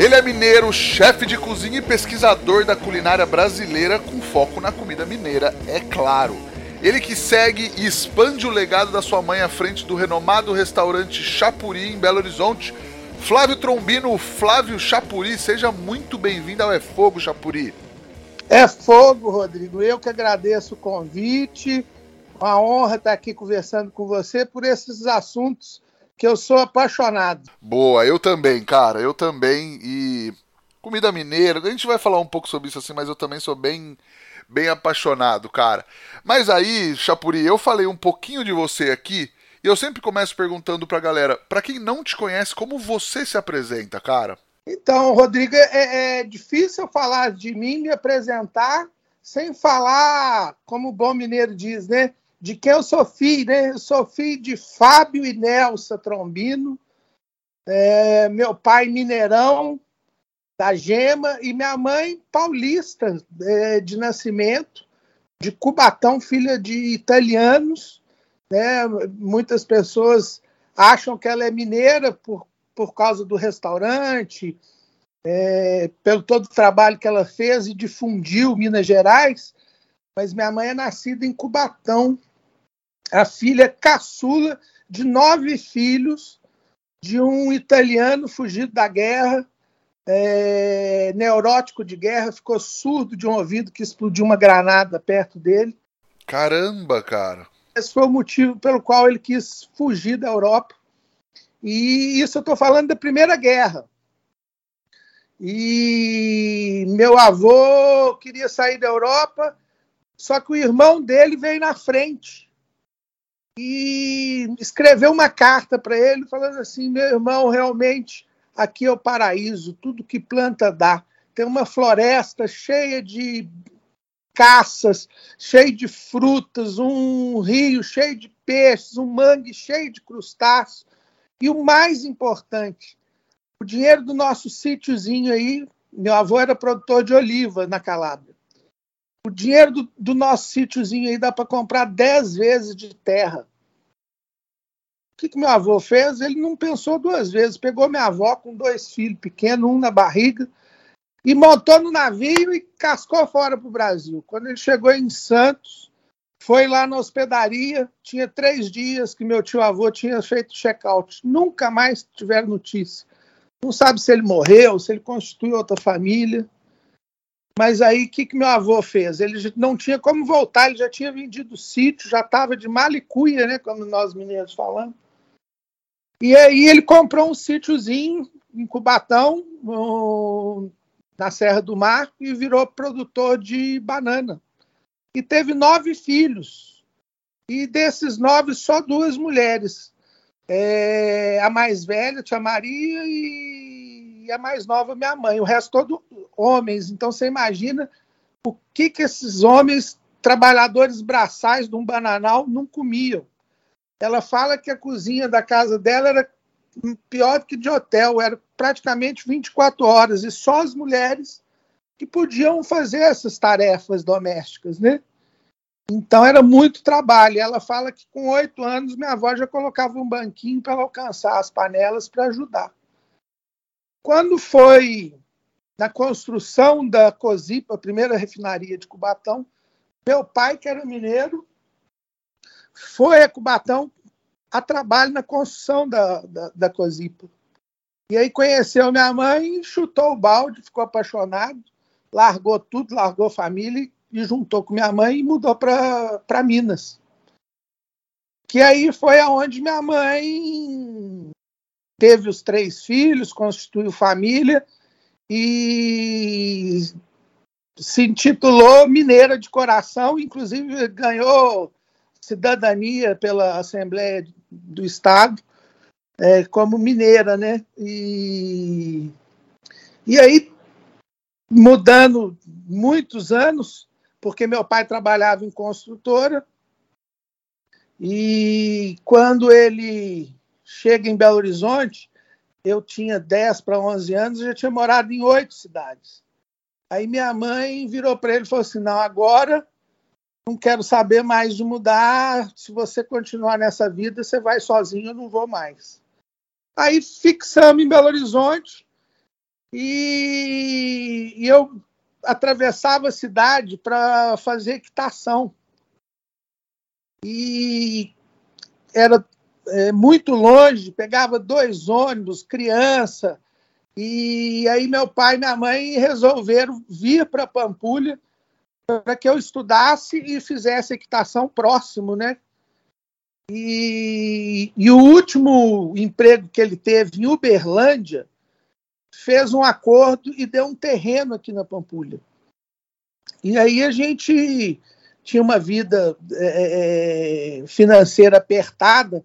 Ele é mineiro, chefe de cozinha e pesquisador da culinária brasileira com foco na comida mineira, é claro. Ele que segue e expande o legado da sua mãe à frente do renomado restaurante Chapuri em Belo Horizonte. Flávio Trombino, Flávio Chapuri, seja muito bem-vindo ao É Fogo, Chapuri. É fogo, Rodrigo. Eu que agradeço o convite. Uma honra estar aqui conversando com você por esses assuntos que eu sou apaixonado. Boa, eu também, cara, eu também. E comida mineira, a gente vai falar um pouco sobre isso assim, mas eu também sou bem bem apaixonado, cara. Mas aí, Chapuri, eu falei um pouquinho de você aqui, e eu sempre começo perguntando pra galera, pra quem não te conhece, como você se apresenta, cara? Então, Rodrigo, é, é difícil falar de mim, me apresentar, sem falar, como o bom mineiro diz, né? De quem eu sou filho, né? Eu sou filho de Fábio e Nelsa Trombino, é, meu pai mineirão da Gema e minha mãe paulista é, de nascimento, de Cubatão, filha de italianos. Né? Muitas pessoas acham que ela é mineira por, por causa do restaurante, é, pelo todo o trabalho que ela fez e difundiu Minas Gerais, mas minha mãe é nascida em Cubatão, a filha caçula de nove filhos de um italiano fugido da guerra, é, neurótico de guerra, ficou surdo de um ouvido que explodiu uma granada perto dele. Caramba, cara! Esse foi o motivo pelo qual ele quis fugir da Europa. E isso eu estou falando da Primeira Guerra. E meu avô queria sair da Europa, só que o irmão dele veio na frente e escreveu uma carta para ele falando assim: meu irmão, realmente aqui é o paraíso, tudo que planta dá. Tem uma floresta cheia de caças, cheia de frutas, um rio cheio de peixes, um mangue cheio de crustáceos. E o mais importante, o dinheiro do nosso sítiozinho aí, meu avô era produtor de oliva na Calábria. O dinheiro do, do nosso sítiozinho aí dá para comprar dez vezes de terra. Que, que meu avô fez? Ele não pensou duas vezes. Pegou minha avó com dois filhos pequenos, um na barriga, e montou no navio e cascou fora para o Brasil. Quando ele chegou em Santos, foi lá na hospedaria. Tinha três dias que meu tio avô tinha feito check-out. Nunca mais tiveram notícia. Não sabe se ele morreu, se ele constituiu outra família. Mas aí, o que, que meu avô fez? Ele não tinha como voltar, ele já tinha vendido o sítio, já estava de malicuia, né, como nós mineiros falamos. E aí ele comprou um sítiozinho em Cubatão, na Serra do Mar, e virou produtor de banana. E teve nove filhos. E desses nove, só duas mulheres. É, a mais velha, tia Maria, e a mais nova, minha mãe. O resto todo homens. Então você imagina o que, que esses homens, trabalhadores braçais de um bananal, não comiam. Ela fala que a cozinha da casa dela era pior que de hotel, era praticamente 24 horas, e só as mulheres que podiam fazer essas tarefas domésticas, né? Então era muito trabalho. Ela fala que com oito anos minha avó já colocava um banquinho para alcançar as panelas para ajudar. Quando foi na construção da COSIPA, a primeira refinaria de Cubatão. Meu pai, que era mineiro, foi a Cubatão a trabalho na construção da, da, da. E aí conheceu minha mãe, chutou o balde, ficou apaixonado, largou tudo, largou família e e juntou com minha mãe e mudou para Minas. Que aí foi aonde minha mãe teve os três filhos, constituiu família e se intitulou mineira de coração, inclusive ganhou cidadania pela Assembleia do Estado é, como mineira, né? E, e aí, mudando muitos anos, porque meu pai trabalhava em construtora, e quando ele chega em Belo Horizonte, eu tinha 10 para 11 anos, eu já tinha morado em oito cidades. Aí minha mãe virou para ele e falou assim: não, agora não quero saber mais de mudar. Se você continuar nessa vida, você vai sozinho, eu não vou mais. Aí fixamos em Belo Horizonte e, e eu atravessava a cidade para fazer equitação. E era é, muito longe, pegava dois ônibus, criança. E aí meu pai e minha mãe resolveram vir para Pampulha para que eu estudasse e fizesse equitação próximo, né? E, e, o último emprego que ele teve em Uberlândia fez um acordo e deu um terreno aqui na Pampulha. E aí a gente tinha uma vida é, é financeira apertada.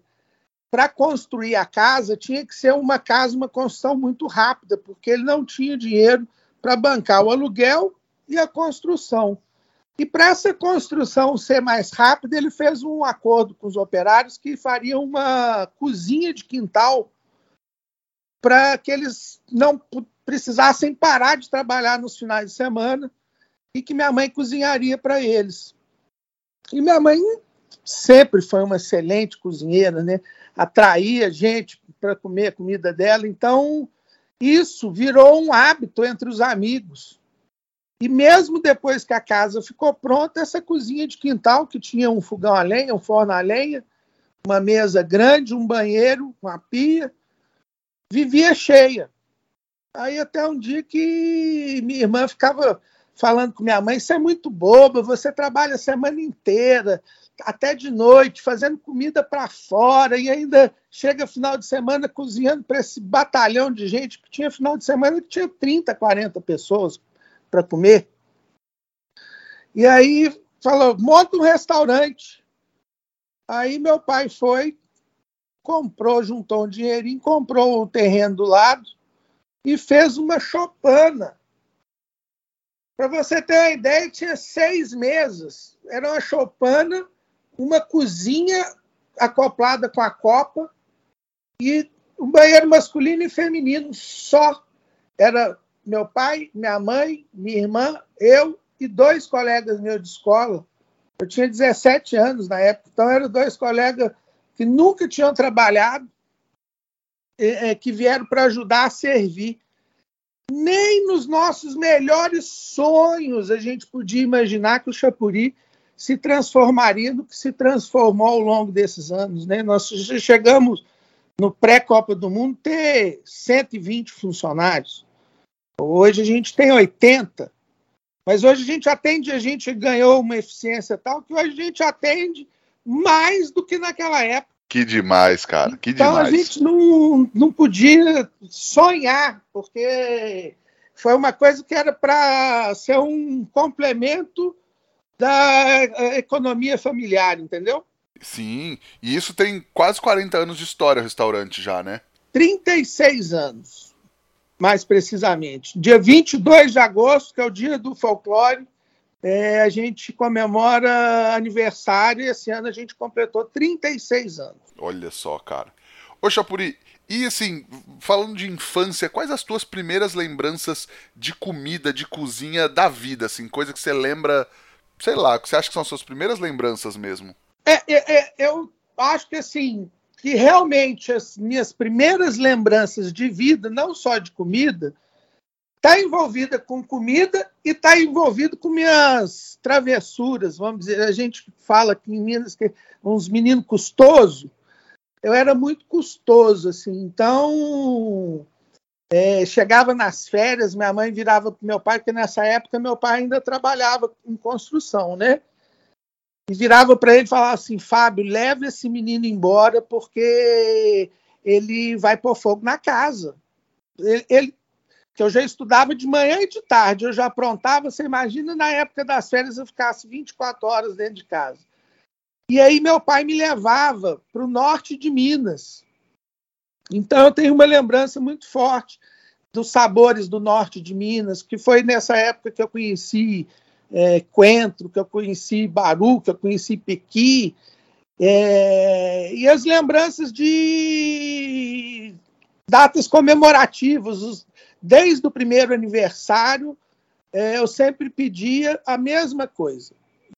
Para construir a casa, tinha que ser uma casa, uma construção muito rápida, porque ele não tinha dinheiro para bancar o aluguel e a construção. E para essa construção ser mais rápida, ele fez um acordo com os operários que fariam uma cozinha de quintal para que eles não precisassem parar de trabalhar nos finais de semana e que minha mãe cozinharia para eles. E minha mãe sempre foi uma excelente cozinheira, né? Atraía gente para comer a comida dela, então isso virou um hábito entre os amigos. E mesmo depois que a casa ficou pronta, essa cozinha de quintal, que tinha um fogão a lenha, um forno a lenha, uma mesa grande, um banheiro, uma pia, vivia cheia. Aí até um dia que minha irmã ficava falando com minha mãe, isso é muito boba, você trabalha a semana inteira, até de noite, fazendo comida para fora, e ainda chega final de semana cozinhando para esse batalhão de gente que tinha final de semana que tinha 30, 40 pessoas para comer. E aí falou: monta um restaurante. Aí meu pai foi, comprou, juntou um dinheirinho, comprou um terreno do lado e fez uma chopana. Para você ter uma ideia, tinha seis mesas. Era uma chopana, uma cozinha acoplada com a copa e um banheiro masculino e feminino só. Era meu pai, minha mãe, minha irmã, eu e dois colegas meus de escola. Eu tinha 17 anos na época, então eram dois colegas que nunca tinham trabalhado, é, que vieram para ajudar a servir. Nem nos nossos melhores sonhos a gente podia imaginar que o Chapuri se transformaria no que se transformou ao longo desses anos. Né? Nós chegamos no pré-Copa do Mundo ter 120 funcionários. Hoje a gente tem 80, mas hoje a gente atende, a gente ganhou uma eficiência tal que hoje a gente atende mais do que naquela época. Que demais, cara, que então, demais. Então a gente não, não podia sonhar, porque foi uma coisa que era para ser um complemento da economia familiar, entendeu? Sim, e isso tem quase 40 anos de história, o restaurante já, né? 36 anos mais precisamente. Dia 22 de agosto, que é o dia do folclore, é, a gente comemora aniversário e esse ano a gente completou 36 anos. Olha só, cara. Ô Chapuri, e assim, falando de infância, quais as tuas primeiras lembranças de comida, de cozinha da vida, assim, coisa que você lembra, sei lá, que você acha que são as suas primeiras lembranças mesmo? É, é, é eu acho que assim, que realmente as minhas primeiras lembranças de vida, não só de comida, está envolvida com comida e está envolvido com minhas travessuras, vamos dizer. A gente fala aqui em Minas que uns meninos custosos. Eu era muito custoso, assim. Então, É, chegava nas férias, minha mãe virava para meu pai, porque nessa época meu pai ainda trabalhava em construção, né? E virava para ele e falava assim: Fábio, leve esse menino embora, porque ele vai pôr fogo na casa. Ele, ele, que eu já estudava de manhã e de tarde, eu já aprontava. Você imagina na época das férias eu ficasse 24 horas dentro de casa. E aí meu pai me levava para o norte de Minas. Então eu tenho uma lembrança muito forte dos sabores do norte de Minas, que foi nessa época que eu conheci é, Coentro, que eu conheci Baru, que eu conheci Pequi, é, e as lembranças de datas comemorativas, os, desde o primeiro aniversário, é, eu sempre pedia a mesma coisa: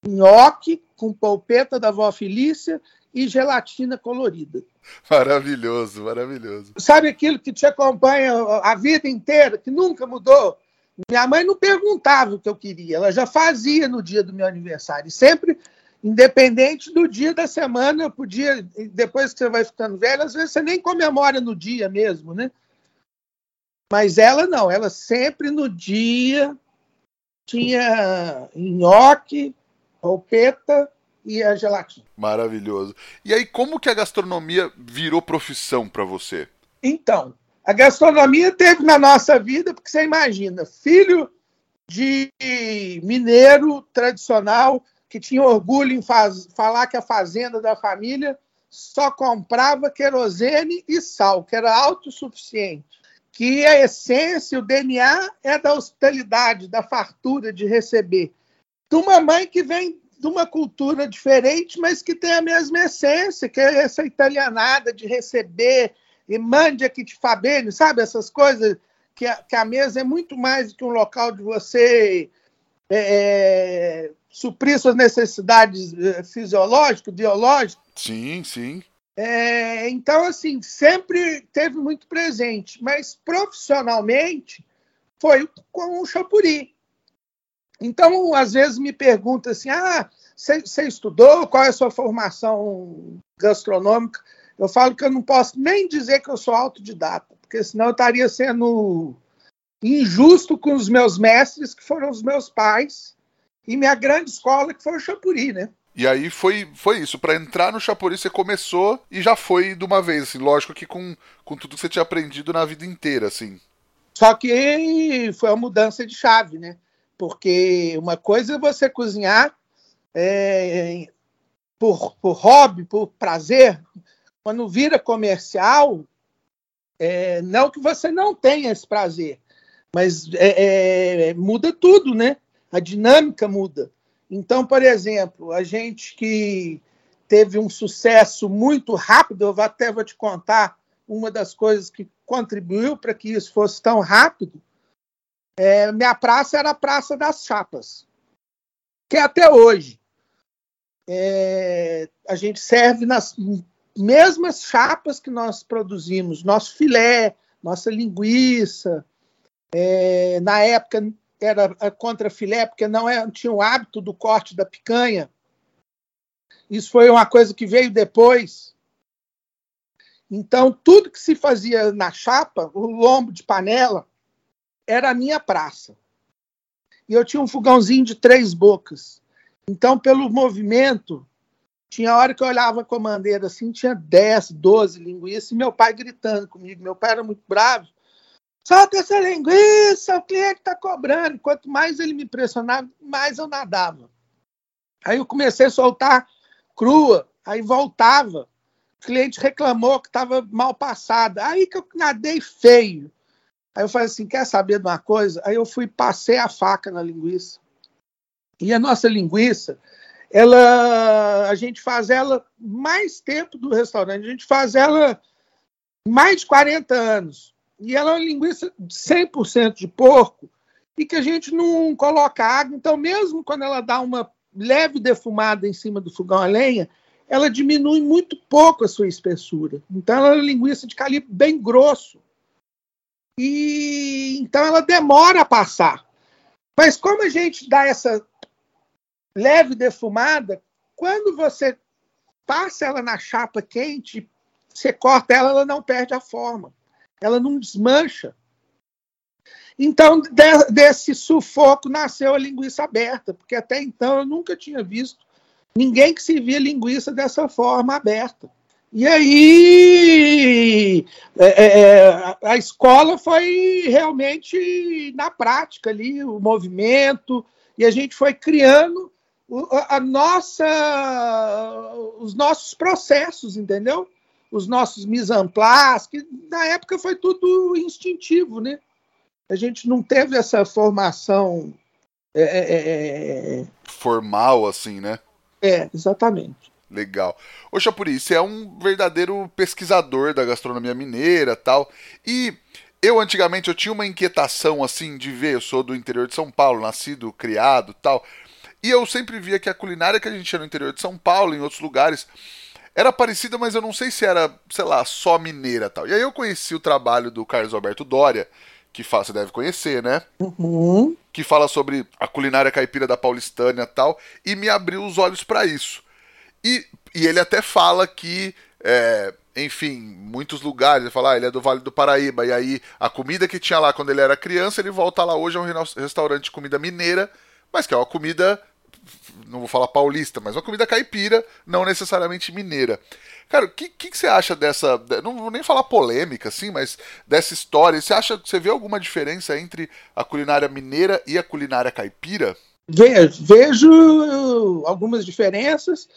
nhoque com polpeta da avó Felícia e gelatina colorida. Maravilhoso, maravilhoso. Sabe aquilo que te acompanha a vida inteira, que nunca mudou? Minha mãe não perguntava o que eu queria, ela já fazia no dia do meu aniversário. E sempre, independente do dia da semana, eu podia, depois que você vai ficando velho, às vezes você nem comemora no dia mesmo, né? Mas ela não, ela sempre no dia tinha nhoque, polpeta e a gelatina. Maravilhoso. E aí, como que a gastronomia virou profissão para você? Então, a gastronomia teve na nossa vida, porque você imagina, filho de mineiro tradicional que tinha orgulho em faz, falar que a fazenda da família só comprava querosene e sal, que era autossuficiente. Que a essência, o DNA é da hospitalidade, da fartura de receber. De uma mãe que vem de uma cultura diferente, mas que tem a mesma essência, que é essa italianada de receber, e mande aqui de Fabene, sabe? Essas coisas que a, que a mesa é muito mais do que um local de você é, é suprir suas necessidades é, fisiológicas, biológicas. Sim, sim. É, então, assim, sempre teve muito presente, mas profissionalmente foi com o Chapuri. Então, às vezes me pergunta assim: ah, você estudou? Qual é a sua formação gastronômica? Eu falo que eu não posso nem dizer que eu sou autodidata, porque senão eu estaria sendo injusto com os meus mestres, que foram os meus pais, e minha grande escola, que foi o Chapuri, né? E aí foi, foi isso. Para entrar no Chapuri, você começou e já foi de uma vez, assim, lógico que com, com tudo que você tinha aprendido na vida inteira, assim. Só que foi uma mudança de chave, né? Porque uma coisa é você cozinhar é, por, por hobby, por prazer, quando vira comercial, é, não que você não tenha esse prazer, mas é, é, muda tudo, né? A dinâmica muda. Então, por exemplo, a gente que teve um sucesso muito rápido, eu até vou te contar uma das coisas que contribuiu para que isso fosse tão rápido. É, minha praça era a Praça das Chapas, que até hoje é, a gente serve nas mesmas chapas que nós produzimos, nosso filé, nossa linguiça. É, na época era contra filé, porque não é, tinha o hábito do corte da picanha. Isso foi uma coisa que veio depois. Então, tudo que se fazia na chapa, o lombo de panela, era a minha praça. E eu tinha um fogãozinho de três bocas. Então, pelo movimento, tinha hora que eu olhava a comandeira assim, tinha 10, 12 linguiças, e meu pai gritando comigo. Meu pai era muito bravo. Solta essa linguiça, o cliente está cobrando. Quanto mais ele me pressionava, mais eu nadava. Aí eu comecei a soltar crua, aí voltava. O cliente reclamou que estava mal passada. Aí que eu nadei feio. Aí eu falei assim: quer saber de uma coisa? Aí eu fui passei a faca na linguiça. E a nossa linguiça, ela a gente faz ela mais tempo do restaurante, a gente faz ela mais de 40 anos. E ela é uma linguiça 100% de porco e que a gente não coloca água, então mesmo quando ela dá uma leve defumada em cima do fogão a lenha, ela diminui muito pouco a sua espessura. Então ela é uma linguiça de calibre bem grosso. E então ela demora a passar. Mas como a gente dá essa leve defumada, quando você passa ela na chapa quente, você corta ela, ela não perde a forma. Ela não desmancha. Então, de, desse sufoco nasceu a linguiça aberta, porque até então eu nunca tinha visto ninguém que servia linguiça dessa forma aberta. E aí é, é, é, a escola foi realmente na prática ali, o movimento, e a gente foi criando a nossa, os nossos processos, entendeu? Os nossos mise en place, que na época foi tudo instintivo, né? A gente não teve essa formação é, é, é, formal, assim, né? É, exatamente. Legal. Ô Chapuri, você é um verdadeiro pesquisador da gastronomia mineira tal. E eu antigamente eu tinha uma inquietação assim de ver, eu sou do interior de São Paulo, nascido, criado tal. E eu sempre via que a culinária que a gente tinha no interior de São Paulo, em outros lugares, era parecida, mas eu não sei se era, sei lá, só mineira tal. E aí eu conheci o trabalho do Carlos Alberto Doria, que você deve conhecer, né? Uhum. Que fala sobre a culinária caipira da paulistânia tal, e me abriu os olhos para isso. E, e ele até fala que, é, enfim, muitos lugares, ele fala, ah, ele é do Vale do Paraíba, e aí a comida que tinha lá quando ele era criança, ele volta lá hoje a um restaurante de comida mineira, mas que é uma comida, não vou falar paulista, mas uma comida caipira, não necessariamente mineira. Cara, o que, que, que, você acha dessa. Não vou nem falar polêmica, assim, mas dessa história. Você acha você vê alguma diferença entre a culinária mineira e a culinária caipira? Vejo, vejo algumas diferenças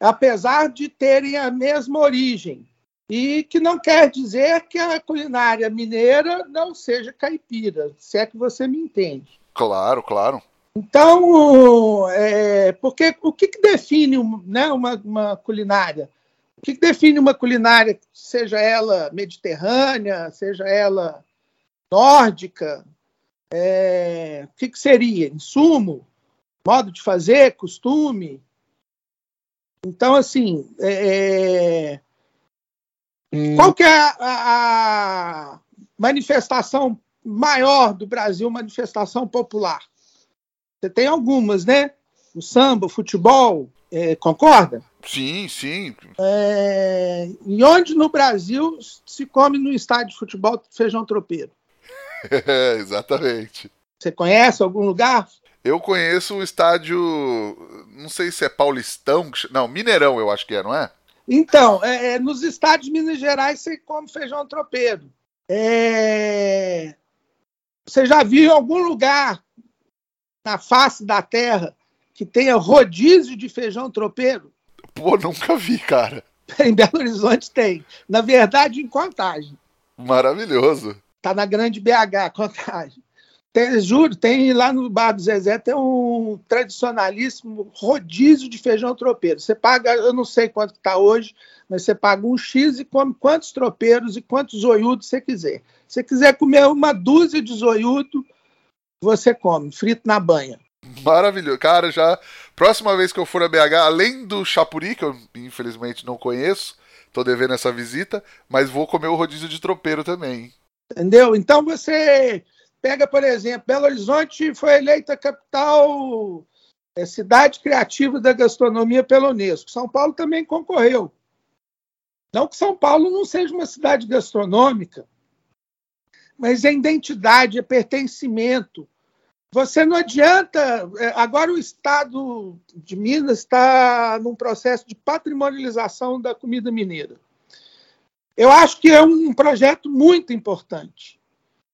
apesar de terem a mesma origem. E que não quer dizer que a culinária mineira não seja caipira, se é que você me entende. Claro, claro. Então, é, porque o que, que define né, uma, uma, culinária? O que, que define uma culinária, seja ela mediterrânea, seja ela nórdica? É, o que, que seria? Insumo? Modo de fazer? Costume? Então, assim, é... é hum. qual que é a, a, manifestação maior do Brasil, manifestação popular? Você tem algumas, né? O samba, o futebol, é, concorda? Sim, sim. É, e onde no Brasil se come no estádio de futebol feijão tropeiro? É, exatamente. Você conhece algum lugar? Eu conheço o estádio, não sei se é Paulistão, não, Mineirão eu acho que é, não é? Então, é, é, nos estádios de Minas Gerais você come feijão tropeiro. É... Você já viu em algum lugar na face da terra que tenha rodízio de feijão tropeiro? Pô, nunca vi, cara. Em Belo Horizonte tem. Na verdade, em Contagem. Maravilhoso. Tá na grande BH, Contagem. Tem, juro, tem lá no Bar do Zezé tem um tradicionalíssimo rodízio de feijão tropeiro. Você paga, eu não sei quanto está hoje, mas você paga um X e come quantos tropeiros e quantos zoiudos você quiser. Se você quiser comer uma dúzia de zoiudo, você come, frito na banha. Maravilhoso. Cara, já. Próxima vez que eu for a BH, além do chapuri, que eu infelizmente não conheço, tô devendo essa visita, mas vou comer o rodízio de tropeiro também. Entendeu? Então você Pega, por exemplo, Belo Horizonte foi eleita capital, é, cidade criativa da gastronomia pela Unesco. São Paulo também concorreu. Não que São Paulo não seja uma cidade gastronômica, mas é identidade, é pertencimento. Você não adianta. É, agora o Estado de Minas está num processo de patrimonialização da comida mineira. Eu acho que é um projeto muito importante.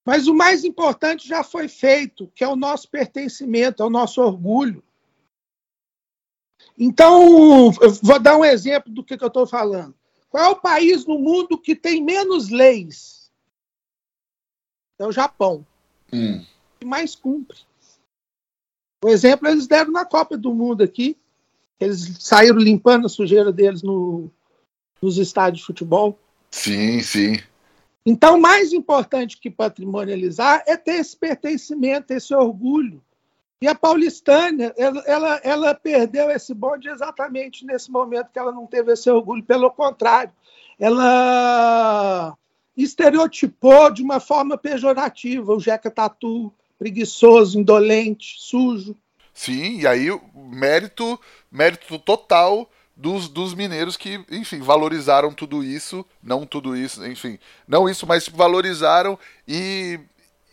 Mas o mais importante já foi feito, que é o nosso pertencimento, é o nosso orgulho. Então, vou dar um exemplo do que, que eu estou falando. Qual é o país no mundo que tem menos leis? É o Japão. Hum. Que mais cumpre. O exemplo eles deram na Copa do Mundo aqui. Eles saíram limpando a sujeira deles no, nos estádios de futebol. Sim, sim. Então, mais importante que patrimonializar é ter esse pertencimento, esse orgulho. E a paulistânia, ela, ela, ela, perdeu esse bonde exatamente nesse momento que ela não teve esse orgulho. Pelo contrário, ela estereotipou de uma forma pejorativa o Jeca Tatu, preguiçoso, indolente, sujo. Sim, e aí mérito, mérito total dos, dos mineiros que, enfim, valorizaram tudo isso, não tudo isso, enfim, não isso, mas valorizaram e,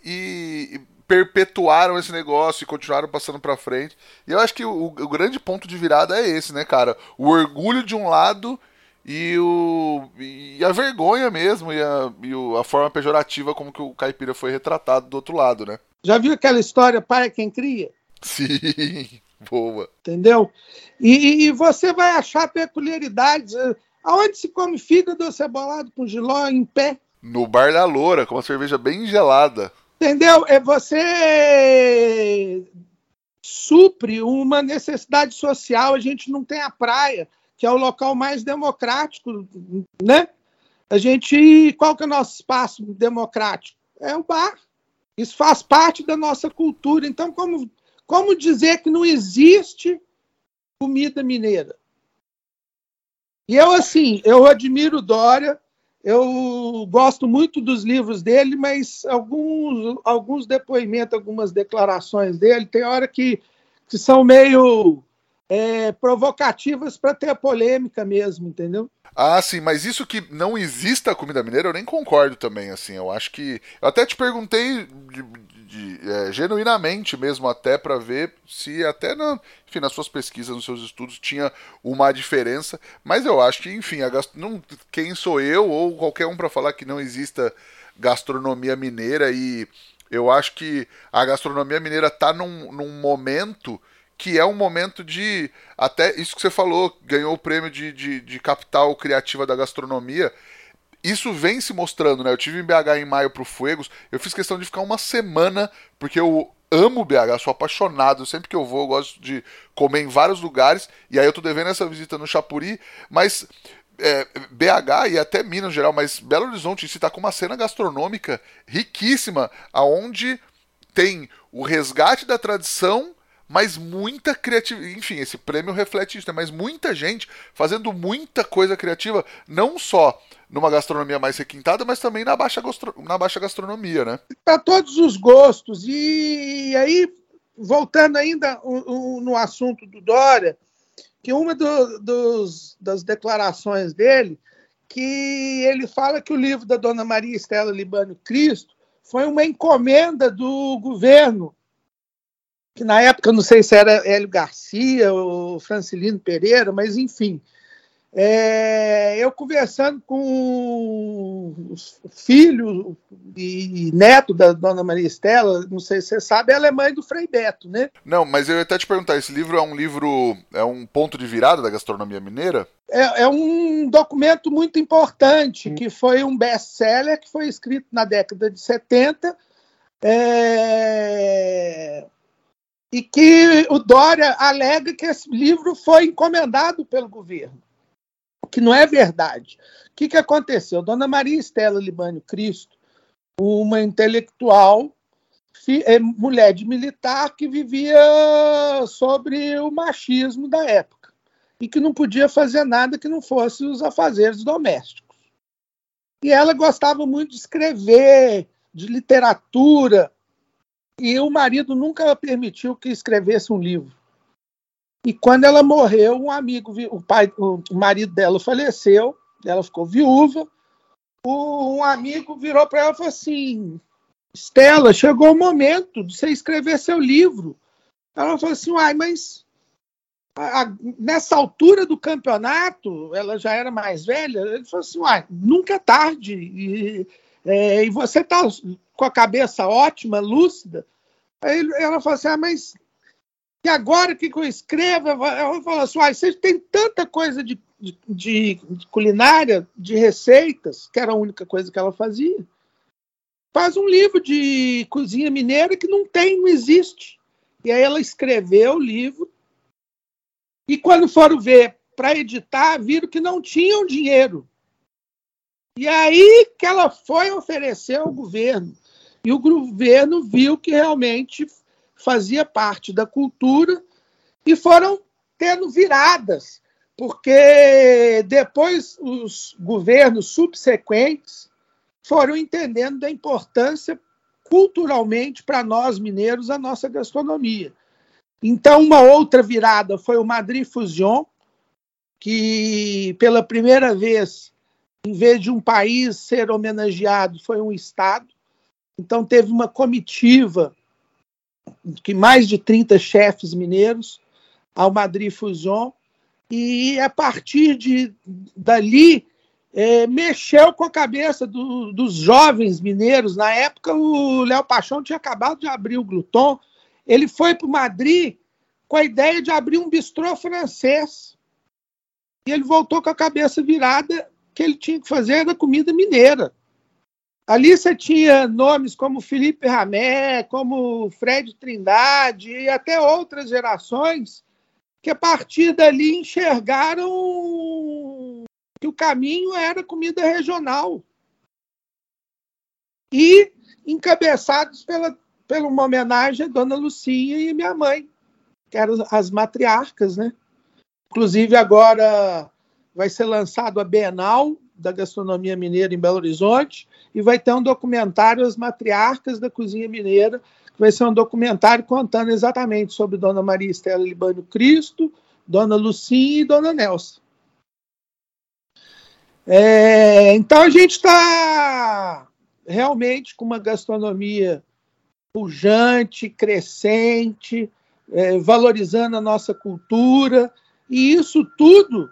e perpetuaram esse negócio e continuaram passando para frente. E eu acho que o, o, grande ponto de virada é esse, né, cara? O orgulho de um lado e, o, e a vergonha mesmo, e, a, e o, a forma pejorativa como que o caipira foi retratado do outro lado, né? Já viu aquela história, pai é quem cria? Sim, boa. Entendeu? E, e você vai achar peculiaridades. Aonde se come fígado cebolado com giló em pé? No bar da loura, com uma cerveja bem gelada. Entendeu? É você supre uma necessidade social. A gente não tem a praia, que é o local mais democrático, né? A gente, qual que é o nosso espaço democrático? É o bar. Isso faz parte da nossa cultura. Então, como, como dizer que não existe comida mineira? E eu, assim, eu admiro Dória, eu gosto muito dos livros dele, mas alguns, alguns depoimentos, algumas declarações dele, tem hora que, que são meio é, provocativas para ter polêmica mesmo, entendeu? Ah, sim, mas isso que não exista comida mineira, eu nem concordo também, assim. Eu acho que. Eu até te perguntei de, de, é, genuinamente mesmo, até para ver se até na, enfim, nas suas pesquisas, nos seus estudos, tinha uma diferença. Mas eu acho que, enfim, a gast... não, quem sou eu ou qualquer um para falar que não exista gastronomia mineira e eu acho que a gastronomia mineira está num, num momento que é um momento de. Até isso que você falou, ganhou o prêmio de, de, de capital criativa da gastronomia. Isso vem se mostrando, né? Eu tive em BH em maio pro Fuegos, eu fiz questão de ficar uma semana, porque eu amo BH, sou apaixonado. Sempre que eu vou, eu gosto de comer em vários lugares. E aí eu tô devendo essa visita no Chapuri, mas é, BH e até Minas no geral, mas Belo Horizonte si tá com uma cena gastronômica riquíssima, aonde tem o resgate da tradição mas muita criatividade. Enfim, esse prêmio reflete isso, né? Mas muita gente fazendo muita coisa criativa, não só numa gastronomia mais requintada, mas também na baixa, na baixa gastronomia, né? Para todos os gostos. E aí, voltando ainda no assunto do Dória, que uma do, dos, das declarações dele, que ele fala que o livro da Dona Maria Estela Libânio Cristo foi uma encomenda do governo que na época não sei se era Hélio Garcia ou Francilino Pereira, mas enfim. É, eu conversando com o filho e neto da dona Maria Estela, não sei se você sabe, ela é mãe do Frei Beto, né? Não, mas eu ia até te perguntar: esse livro é um livro, é um ponto de virada da gastronomia mineira? É, é um documento muito importante, que foi um best-seller que foi escrito na década de 70. É e que o Dória alega que esse livro foi encomendado pelo governo, que não é verdade. O que, que aconteceu? Dona Maria Estela Libânio Cristo, uma intelectual, é, mulher de militar que vivia sobre o machismo da época e que não podia fazer nada que não fosse os afazeres domésticos. E ela gostava muito de escrever, de literatura, e o marido nunca permitiu que escrevesse um livro. E quando ela morreu, um amigo, o pai, o marido dela faleceu, ela ficou viúva. Um amigo virou para ela e falou assim: Estela, chegou o momento de você escrever seu livro. Ela falou assim: Uai, mas a, a, nessa altura do campeonato, ela já era mais velha. Ele falou assim: Uai, nunca é tarde. E, é, e você está com a cabeça ótima, lúcida. Aí ela falou assim: ah, mas e agora que eu escrevo? Ela falou assim: ah, você tem tanta coisa de, de, de, culinária, de receitas, que era a única coisa que ela fazia. Faz um livro de cozinha mineira que não tem, não existe. E aí ela escreveu o livro. E quando foram ver para editar, viram que não tinham dinheiro. E aí que ela foi oferecer ao governo. E o governo viu que realmente fazia parte da cultura e foram tendo viradas, porque depois os governos subsequentes foram entendendo da importância culturalmente para nós mineiros a nossa gastronomia. Então, uma outra virada foi o Madrid Fusion, que pela primeira vez, em vez de um país ser homenageado, foi um estado. Então, teve uma comitiva que mais de 30 chefes mineiros, ao Madrid Fusion, e a partir de dali é, mexeu com a cabeça do, dos jovens mineiros. Na época, o Léo Paixão tinha acabado de abrir o Gluton. Ele foi para Madrid com a ideia de abrir um bistrô francês. E ele voltou com a cabeça virada que ele tinha que fazer da comida mineira. Ali você tinha nomes como Felipe Ramé, como Fred Trindade e até outras gerações que a partir dali enxergaram que o caminho era comida regional. E encabeçados pela, pela uma homenagem a Dona Lucia e minha mãe, que eram as matriarcas, né? Inclusive agora vai ser lançado a Bienal da Gastronomia Mineira em Belo Horizonte e vai ter um documentário As Matriarcas da Cozinha Mineira, que vai ser um documentário contando exatamente sobre Dona Maria Estela Libânio Cristo, Dona Lucinha e Dona Nelson. É, então a gente está realmente com uma gastronomia pujante, crescente, é, valorizando a nossa cultura, e isso tudo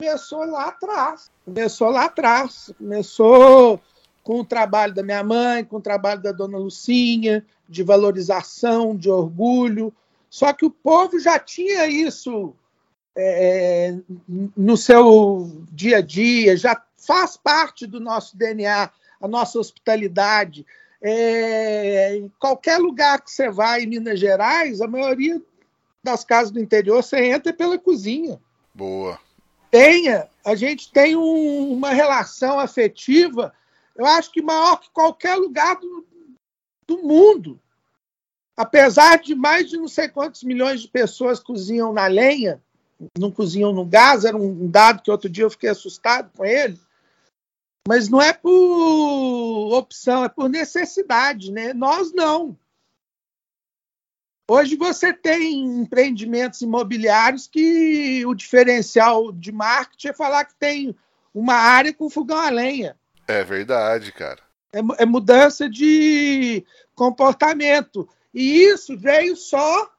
começou lá atrás. Começou lá atrás. Começou com o trabalho da minha mãe, com o trabalho da dona Lucinha, de valorização, de orgulho. Só que o povo já tinha isso é, no seu dia a dia, já faz parte do nosso DNA, a nossa hospitalidade. É, em qualquer lugar que você vai em Minas Gerais, a maioria das casas do interior você entra pela cozinha. Boa. Tenha, a gente tem um, uma relação afetiva, eu acho que maior que qualquer lugar do, do mundo. Apesar de mais de não sei quantos milhões de pessoas cozinham na lenha, não cozinham no gás, era um dado que outro dia eu fiquei assustado com ele. Mas não é por opção, é por necessidade, né? Nós não. Hoje você tem empreendimentos imobiliários que o diferencial de marketing é falar que tem uma área com fogão a lenha. É verdade, cara. É, é mudança de comportamento. E isso veio só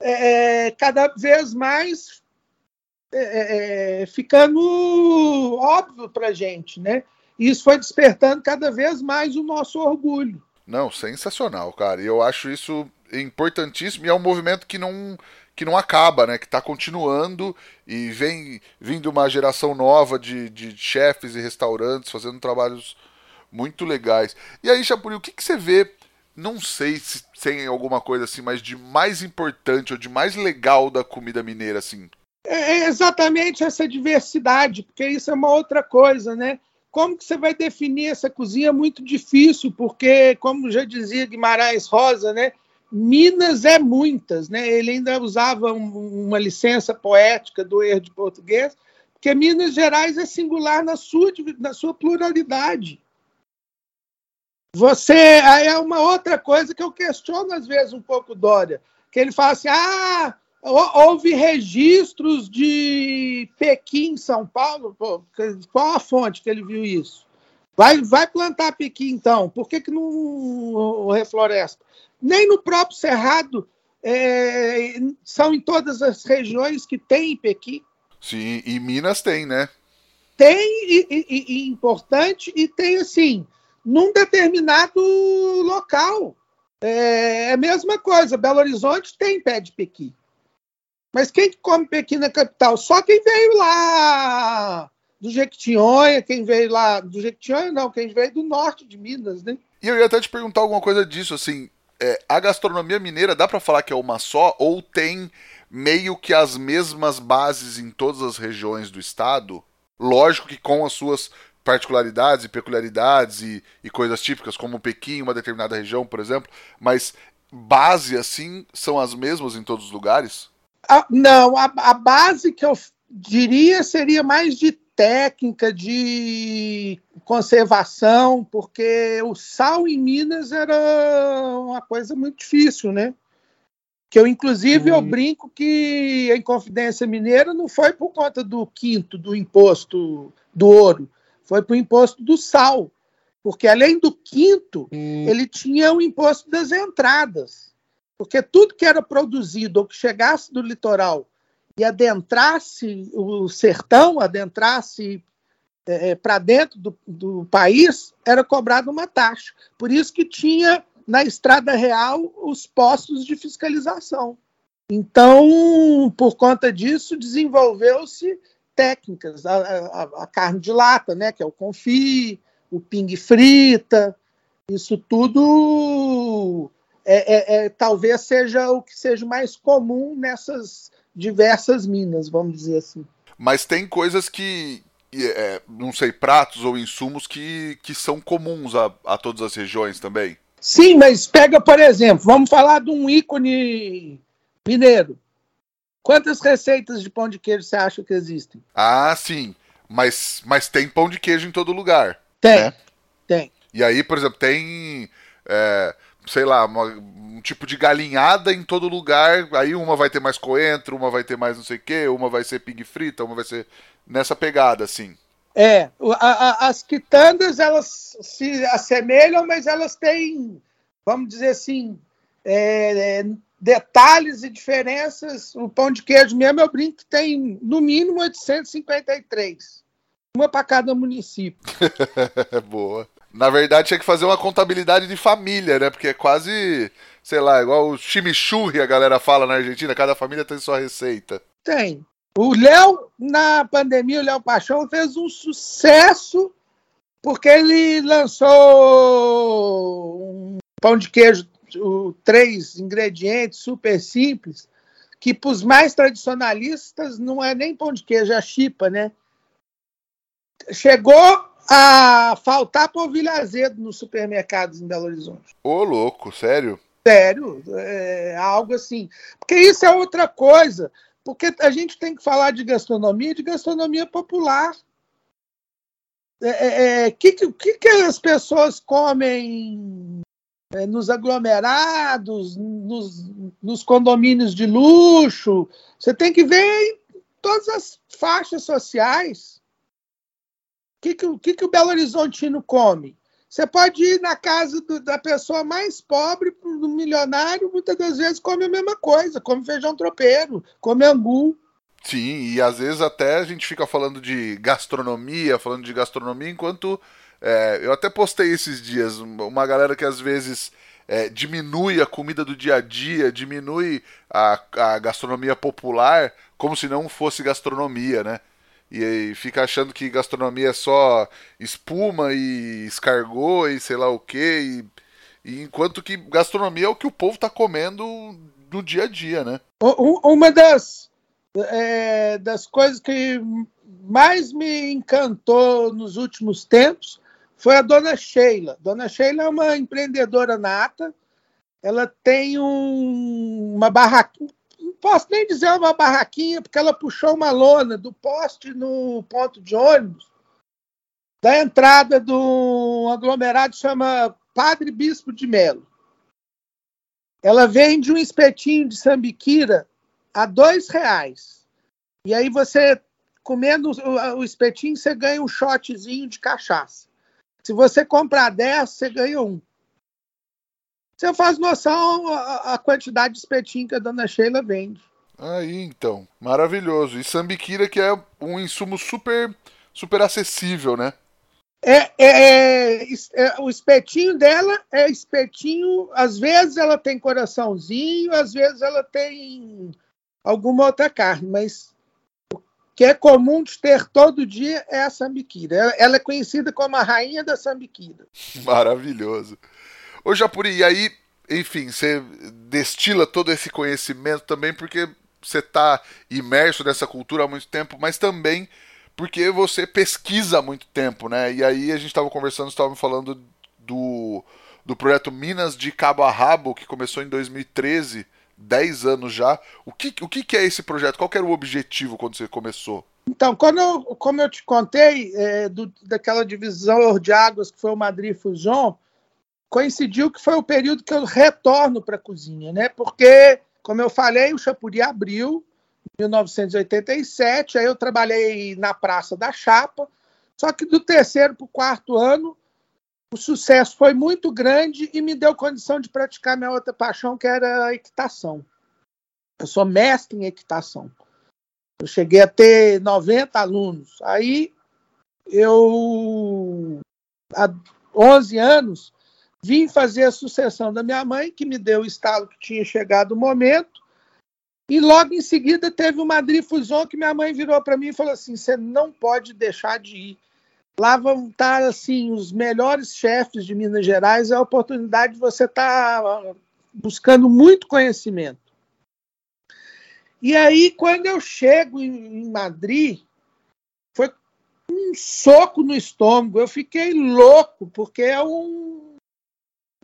é, é cada vez mais é, é, é ficando óbvio para a gente, né? E isso foi despertando cada vez mais o nosso orgulho. Não, sensacional, cara. E eu acho isso importantíssimo e é um movimento que não que não acaba, né? Que está continuando e vem vindo uma geração nova de, de chefes e restaurantes fazendo trabalhos muito legais. E aí, Chapuri, o que, que você vê? Não sei se tem alguma coisa assim, mas de mais importante ou de mais legal da comida mineira, assim. É, é exatamente essa diversidade, porque isso é uma outra coisa, né? Como que você vai definir essa cozinha é muito difícil, porque, como já dizia Guimarães Rosa, né? Minas é muitas, né? Ele ainda usava um, uma licença poética do erro de português, porque Minas Gerais é singular na sua, na sua pluralidade. Você é uma outra coisa que eu questiono às vezes um pouco Dória, que ele fala assim: ah, houve registros de Pequim São Paulo. Pô, qual a fonte que ele viu isso? Vai, vai plantar Pequim então? Por que, que não refloresta? Nem no próprio Cerrado é, são em todas as regiões que tem Pequim. Sim, e Minas tem, né? Tem, e, e, e importante, e tem assim, num determinado local. É, é a mesma coisa, Belo Horizonte tem pé de Pequim. Mas quem come Pequim na capital? Só quem veio lá do Jequitinhonha, quem veio lá do Jequitinhonha, não, quem veio do norte de Minas, né? E eu ia até te perguntar alguma coisa disso, assim, é, a gastronomia mineira dá para falar que é uma só ou tem meio que as mesmas bases em todas as regiões do estado? Lógico que com as suas particularidades e peculiaridades e, e coisas típicas, como Pequim, uma determinada região, por exemplo, mas base assim são as mesmas em todos os lugares? Ah, não, a, a base que eu diria seria mais de técnica de conservação, porque o sal em Minas era uma coisa muito difícil, né? Que eu, inclusive, eu uhum. brinco que a Inconfidência Mineira não foi por conta do quinto do imposto do ouro, foi por imposto do sal. Porque além do quinto, hum. ele tinha o imposto das entradas. Porque tudo que era produzido ou que chegasse do litoral e adentrasse o sertão, adentrasse é, é para dentro do, do país, era cobrado uma taxa. Por isso que tinha na Estrada Real os postos de fiscalização. Então, por conta disso, desenvolveu-se técnicas, a, a, a, carne de lata, né, que é o confit, o ping frita, isso tudo é, é, é, talvez seja o que seja mais comum nessas diversas minas, vamos dizer assim. Mas tem coisas que, é, não sei, pratos ou insumos que, que são comuns a, a todas as regiões também? Sim, mas pega, por exemplo, vamos falar de um ícone mineiro. Quantas receitas de pão de queijo você acha que existem? Ah, sim. Mas, mas tem pão de queijo em todo lugar. Tem. Né? Tem. E aí, por exemplo, tem. É, sei lá, uma, um tipo de galinhada em todo lugar. Aí uma vai ter mais coentro, uma vai ter mais não sei o quê, uma vai ser pig frita, uma vai ser nessa pegada, assim. É, a, a, as quitandas elas se assemelham, mas elas têm, vamos dizer assim, é, é, detalhes e diferenças. O pão de queijo mesmo, eu brinco que tem no mínimo 853. Uma para cada município. Boa. Na verdade, tinha que fazer uma contabilidade de família, né? Porque é quase, sei lá, igual o chimichurri a galera fala na Argentina, cada família tem sua receita. Tem. O Léo, na pandemia, o Léo Paixão fez um sucesso porque ele lançou um pão de queijo, três ingredientes super simples, que para os mais tradicionalistas não é nem pão de queijo, é chipa, né? Chegou a faltar polvilho azedo nos supermercados em Belo Horizonte. Ô, louco, sério? Sério, é algo assim. Porque isso é outra coisa. Porque a gente tem que falar de gastronomia, de gastronomia popular. O é, é, é que, que, que as pessoas comem é, nos aglomerados, nos, nos, condomínios de luxo? Você tem que ver em todas as faixas sociais. O que, que, que, que o Belo Horizontino come? Você pode ir na casa do, da pessoa mais pobre, do milionário, muitas das vezes come a mesma coisa, come feijão tropeiro, come angu. Sim, e às vezes até a gente fica falando de gastronomia, falando de gastronomia, enquanto é, eu até postei esses dias uma galera que às vezes é, diminui a comida do dia a dia, diminui a, a gastronomia popular, como se não fosse gastronomia, né? E fica achando que gastronomia é só espuma e escargot e sei lá o que. E, enquanto que gastronomia é o que o povo tá comendo no dia a dia, né? Uma das, é, das coisas que mais me encantou nos últimos tempos foi a dona Sheila. Dona Sheila é uma empreendedora nata. Ela tem um, uma barraquinha, posso nem dizer uma barraquinha, porque ela puxou uma lona do poste no ponto de ônibus da entrada do aglomerado que chama Padre Bispo de Melo. Ela vende um espetinho de sambiquira a dois reais. E aí você, comendo o espetinho, você ganha um shotzinho de cachaça. Se você comprar 10, você ganha um. Você faz noção a, a quantidade de espetinho que a dona Sheila vende. Aí então, maravilhoso. E sambiquira que é um insumo super super acessível, né? É, é, é, é, o espetinho dela é espetinho. Às vezes ela tem coraçãozinho, às vezes ela tem alguma outra carne, mas o que é comum de ter todo dia é a sambiquira. Ela, ela é conhecida como a rainha da sambiquira. Maravilhoso. Ô Japuri, e aí, enfim, você destila todo esse conhecimento também porque você está imerso nessa cultura há muito tempo, mas também porque você pesquisa há muito tempo, né? E aí a gente estava conversando, estava falando do, do projeto Minas de Cabo a Rabo, que começou em 2013, 10 anos já. O que, o que é esse projeto? Qual era o objetivo quando você começou? Então, quando eu, como eu te contei, é, do, daquela divisão de águas que foi o Madrid Fusion, coincidiu que foi o período que eu retorno para a cozinha, né? Porque, como eu falei, o Chapuri abriu em 1987, aí eu trabalhei na Praça da Chapa, só que do terceiro para o quarto ano o sucesso foi muito grande e me deu condição de praticar minha outra paixão, que era a equitação. Eu sou mestre em equitação. Eu cheguei a ter 90 alunos. Aí eu, há 11 anos, vim fazer a sucessão da minha mãe, que me deu o estalo que tinha chegado o momento. E logo em seguida teve uma Madrid Fusion que minha mãe virou para mim e falou assim: você não pode deixar de ir. Lá vão estar assim os melhores chefes de Minas Gerais, é a oportunidade de você estar tá buscando muito conhecimento. E aí, quando eu chego em Madrid, foi um soco no estômago. Eu fiquei louco, porque é um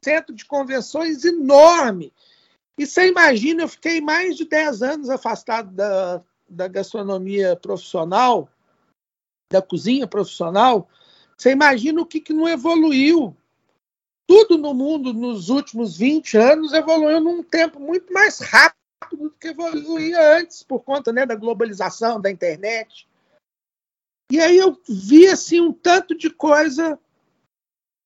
centro de convenções enorme. E você imagina, eu fiquei mais de 10 anos afastado da, da gastronomia profissional, da cozinha profissional. Você imagina o que, que não evoluiu. Tudo no mundo nos últimos 20 anos evoluiu num tempo muito mais rápido do que evoluía antes, por conta né, da globalização, da internet. E aí eu vi assim um tanto de coisa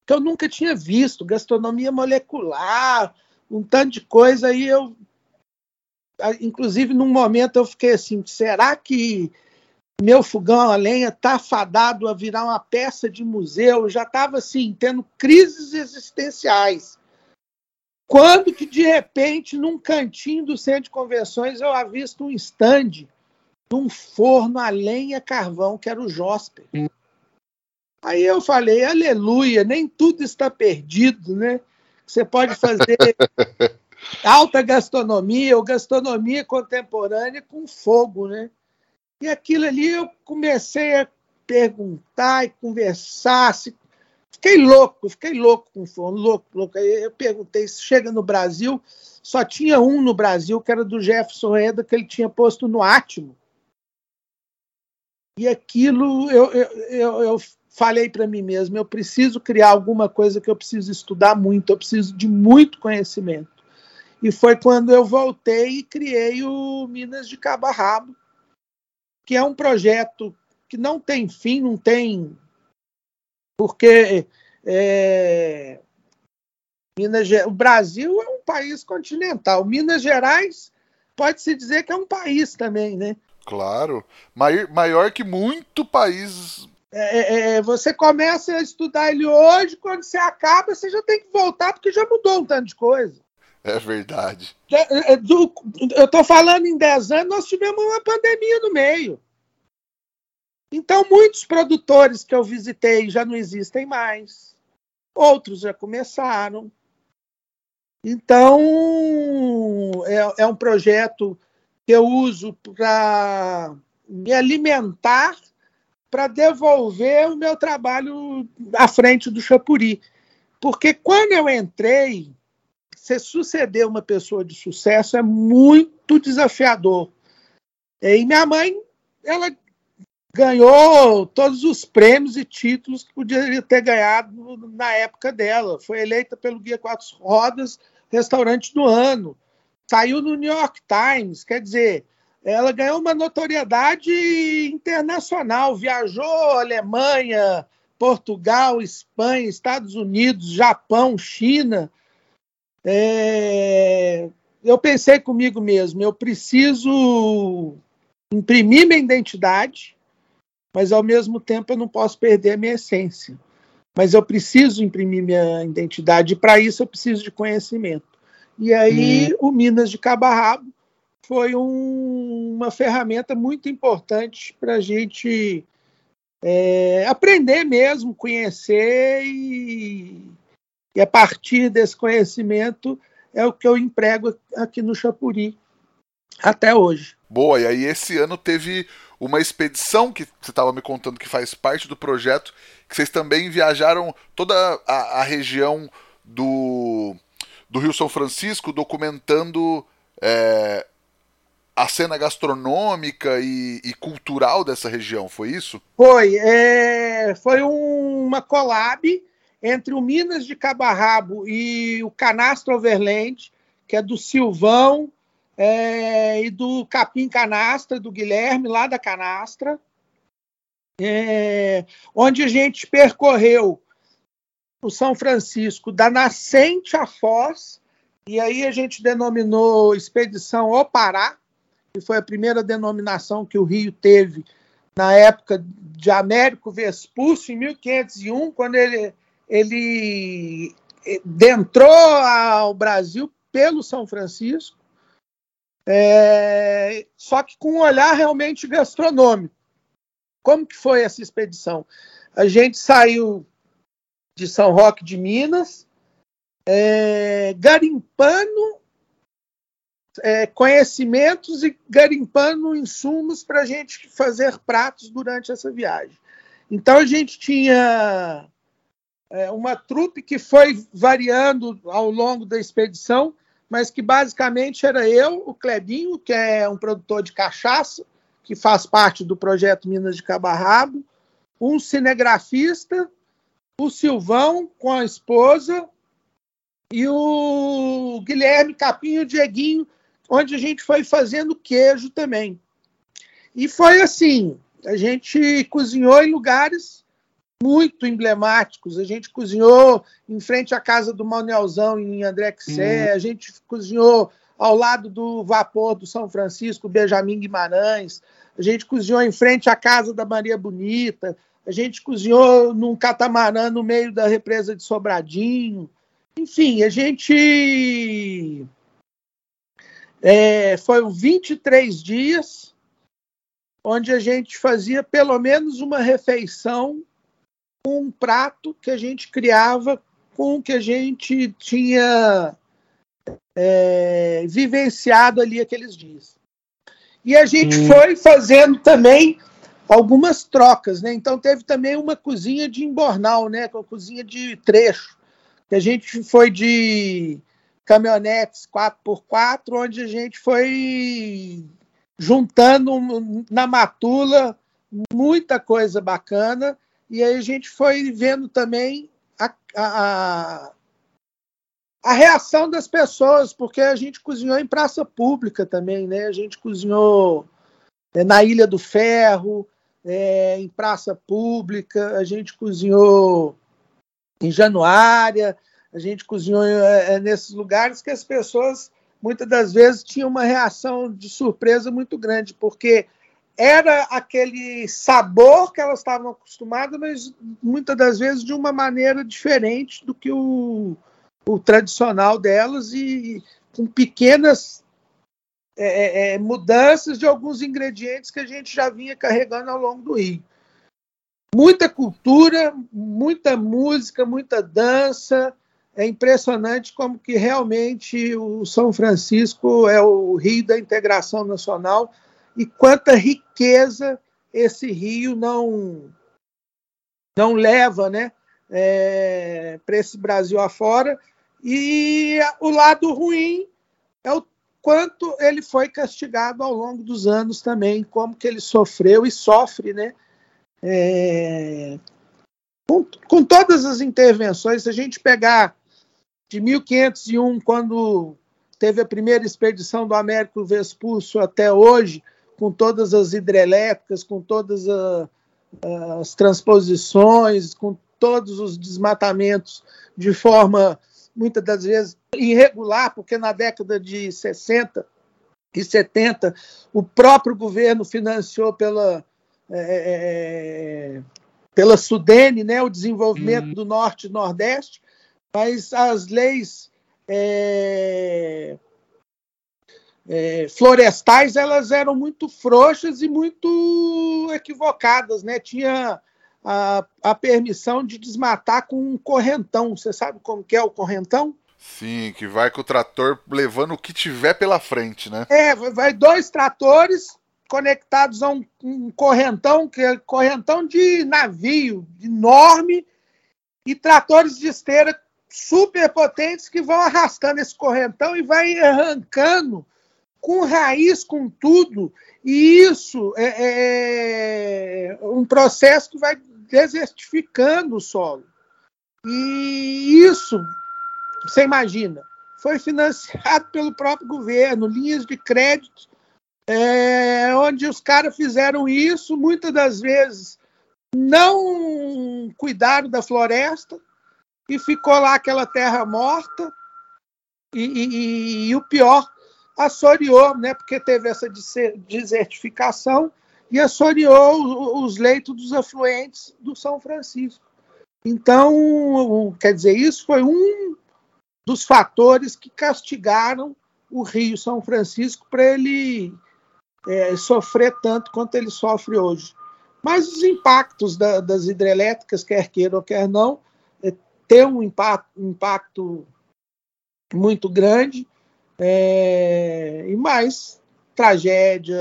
que eu nunca tinha visto, gastronomia molecular, um tanto de coisa, e eu inclusive num momento eu fiquei assim, será que meu fogão a lenha está fadado a virar uma peça de museu? Eu já estava assim, tendo crises existenciais. Quando que de repente, num cantinho do centro de convenções, eu avisto um estande num forno a lenha carvão, que era o Josper. Aí eu falei, aleluia, nem tudo está perdido, né? Você pode fazer alta gastronomia ou gastronomia contemporânea com fogo, né? E aquilo ali eu comecei a perguntar e conversar. Fiquei louco, fiquei louco com fome, louco, louco. Aí eu perguntei se chega no Brasil, só tinha um no Brasil, que era do Jefferson Eda, que ele tinha posto no Átimo. E aquilo eu, eu, eu, eu falei para mim mesmo: eu preciso criar alguma coisa que eu preciso estudar muito, eu preciso de muito conhecimento. E foi quando eu voltei e criei o Minas de Cabo Rabo, que é um projeto que não tem fim, não tem. Porque é, Minas, o Brasil é um país continental. Minas Gerais pode-se dizer que é um país também, né? Claro. Maior, maior que muito país. É, é, é, você começa a estudar ele hoje, quando você acaba, você já tem que voltar, porque já mudou um tanto de coisa. É verdade. É, é, eu estou falando em 10 anos, nós tivemos uma pandemia no meio. Então, muitos produtores que eu visitei já não existem mais. Outros já começaram. Então, é, é um projeto que eu uso para me alimentar, para devolver o meu trabalho à frente do Chapuri. Porque quando eu entrei, você suceder uma pessoa de sucesso é muito desafiador. E minha mãe, ela ganhou todos os prêmios e títulos que poderia ter ganhado na época dela. Foi eleita pelo Guia Quatro Rodas Restaurante do Ano. Saiu no New York Times, quer dizer, ela ganhou uma notoriedade internacional, viajou Alemanha, Portugal, Espanha, Estados Unidos, Japão, China é, eu pensei comigo mesmo, eu preciso imprimir minha identidade, mas ao mesmo tempo eu não posso perder a minha essência. Mas eu preciso imprimir minha identidade, e para isso eu preciso de conhecimento. E aí hum. o Minas de Cabarrabo foi um, uma ferramenta muito importante para a gente é, aprender mesmo, conhecer e, e a partir desse conhecimento é o que eu emprego aqui no Chapuri até hoje. Boa, e aí esse ano teve uma expedição que você estava me contando que faz parte do projeto, que vocês também viajaram toda a, a região do, do Rio São Francisco documentando é, a cena gastronômica e, e, cultural dessa região, foi isso? Foi, é, foi um, uma collab entre o Minas de Cabarrabo e o Canastro Overland, que é do Silvão é, e do Capim Canastra, do Guilherme, lá da Canastra, é, onde a gente percorreu o São Francisco da nascente à foz, e aí a gente denominou Expedição ao Pará, que foi a primeira denominação que o Rio teve na época de Américo Vespúcio, em 1501, quando ele, ele adentrou ao Brasil pelo São Francisco, é, só que com um olhar realmente gastronômico. Como que foi essa expedição? A gente saiu de São Roque de Minas, é, garimpando é, conhecimentos e garimpando insumos para a gente fazer pratos durante essa viagem. Então a gente tinha é, uma trupe que foi variando ao longo da expedição, mas que basicamente era eu, o Clebinho, que é um produtor de cachaça, que faz parte do projeto Minas de Cabarrabo, um cinegrafista, o Silvão com a esposa e o Guilherme Capinho Dieguinho, onde a gente foi fazendo queijo também. E foi assim, a gente cozinhou em lugares muito emblemáticos. A gente cozinhou em frente à casa do Manuelzão, em André Quissé, uhum. a gente cozinhou ao lado do vapor do São Francisco, Benjamin Guimarães, a gente cozinhou em frente à casa da Maria Bonita, a gente cozinhou num catamarã no meio da represa de Sobradinho. Enfim, a gente. É, foram 23 dias onde a gente fazia pelo menos uma refeição com um prato que a gente criava com o que a gente tinha é, vivenciado ali aqueles dias. E a gente hum. foi fazendo também algumas trocas, né? Então teve também uma cozinha de embornal, né? Com a cozinha de trecho, que a gente foi de caminhonetes 4x4, onde a gente foi juntando na matula muita coisa bacana. E aí a gente foi vendo também a, a, a reação das pessoas, porque a gente cozinhou em praça pública também, né? A gente cozinhou é, na Ilha do Ferro, é, em praça pública, a gente cozinhou em Januária, a gente cozinhou é, é nesses lugares que as pessoas muitas das vezes tinham uma reação de surpresa muito grande, porque era aquele sabor que elas estavam acostumadas, mas muitas das vezes de uma maneira diferente do que o, o tradicional delas e com pequenas é, é, mudanças de alguns ingredientes que a gente já vinha carregando ao longo do Rio. Muita cultura, muita música, muita dança. É impressionante como que realmente o São Francisco é o Rio da integração nacional e quanta riqueza esse rio não não leva, né, é, para esse Brasil afora. E o lado ruim é o quanto ele foi castigado ao longo dos anos também, como que ele sofreu e sofre, né? É, com, com todas as intervenções, se a gente pegar de 1501, quando teve a primeira expedição do Américo Vespúcio até hoje, com todas as hidrelétricas, com todas a, as transposições, com todos os desmatamentos de forma, muitas das vezes, irregular, porque na década de 60 e 70 o próprio governo financiou pela, é, é, pela Sudene né, o desenvolvimento uhum. do Norte e Nordeste, mas as leis é, é, florestais elas eram muito frouxas e muito equivocadas, né? Tinha a, a permissão de desmatar com um correntão. Você sabe como que é o correntão? Sim, que vai com o trator levando o que tiver pela frente, né? É, vai dois tratores conectados a um, um correntão, que é correntão de navio enorme, e tratores de esteira super potentes que vão arrastando esse correntão e vai arrancando com raiz, com tudo, e isso é, é um processo que vai desertificando o solo. E isso, você imagina, foi financiado pelo próprio governo, linhas de crédito, é, onde os caras fizeram isso, muitas das vezes não cuidaram da floresta, e ficou lá aquela terra morta. E, e, e o pior, assoreou, né, porque teve essa desertificação e assoreou os leitos dos afluentes do São Francisco. Então, quer dizer, isso foi um dos fatores que castigaram o Rio São Francisco para ele é, sofrer tanto quanto ele sofre hoje. Mas os impactos da, das hidrelétricas, quer queira ou quer não, tem um impacto, um impacto muito grande, é, e mais tragédia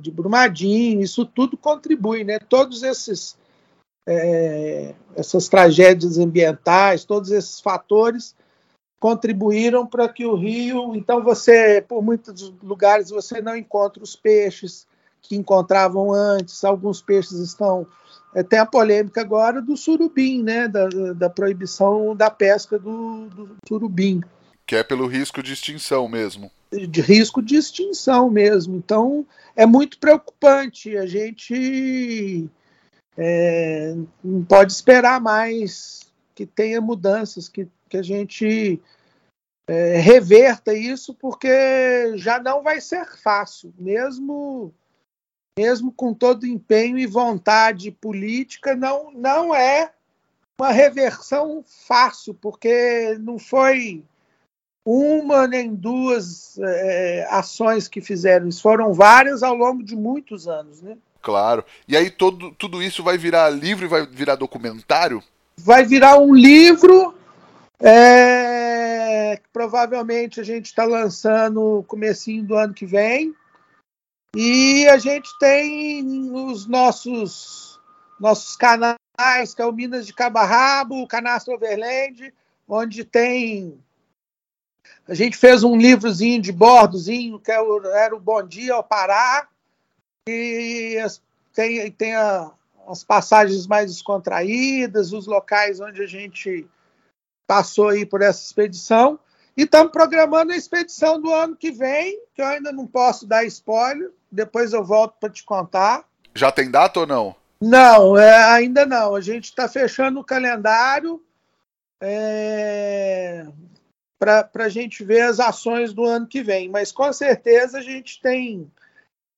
de Brumadinho, isso tudo contribui, né? Todos esses é, essas tragédias ambientais, todos esses fatores contribuíram para que o rio, então você, por muitos lugares você não encontra os peixes que encontravam antes, alguns peixes estão é, tem a polêmica agora do surubim, né, da, da proibição da pesca do, do surubim. Que é pelo risco de extinção mesmo. De risco de extinção mesmo. Então, é muito preocupante. A gente é, não pode esperar mais que tenha mudanças, que, que a gente é, reverta isso, porque já não vai ser fácil, mesmo mesmo com todo empenho e vontade política, não, não é uma reversão fácil, porque não foi uma nem duas é, ações que fizeram, isso foram várias ao longo de muitos anos, né? Claro. E aí todo, tudo isso vai virar livro e vai virar documentário? Vai virar um livro é, que provavelmente a gente está lançando no comecinho do ano que vem. E a gente tem os nossos, nossos canais, que é o Minas de Cabarrabo, o Canastro Overland, onde tem a gente fez um livrozinho de bordozinho, que é era o Bom Dia ao Pará, e tem, tem a, as passagens mais descontraídas, os locais onde a gente passou aí por essa expedição. E estamos programando a expedição do ano que vem, que eu ainda não posso dar spoiler, depois eu volto para te contar. Já tem data ou não? Não, é, ainda não. A gente está fechando o calendário. É, para a gente ver as ações do ano que vem. Mas com certeza a gente tem.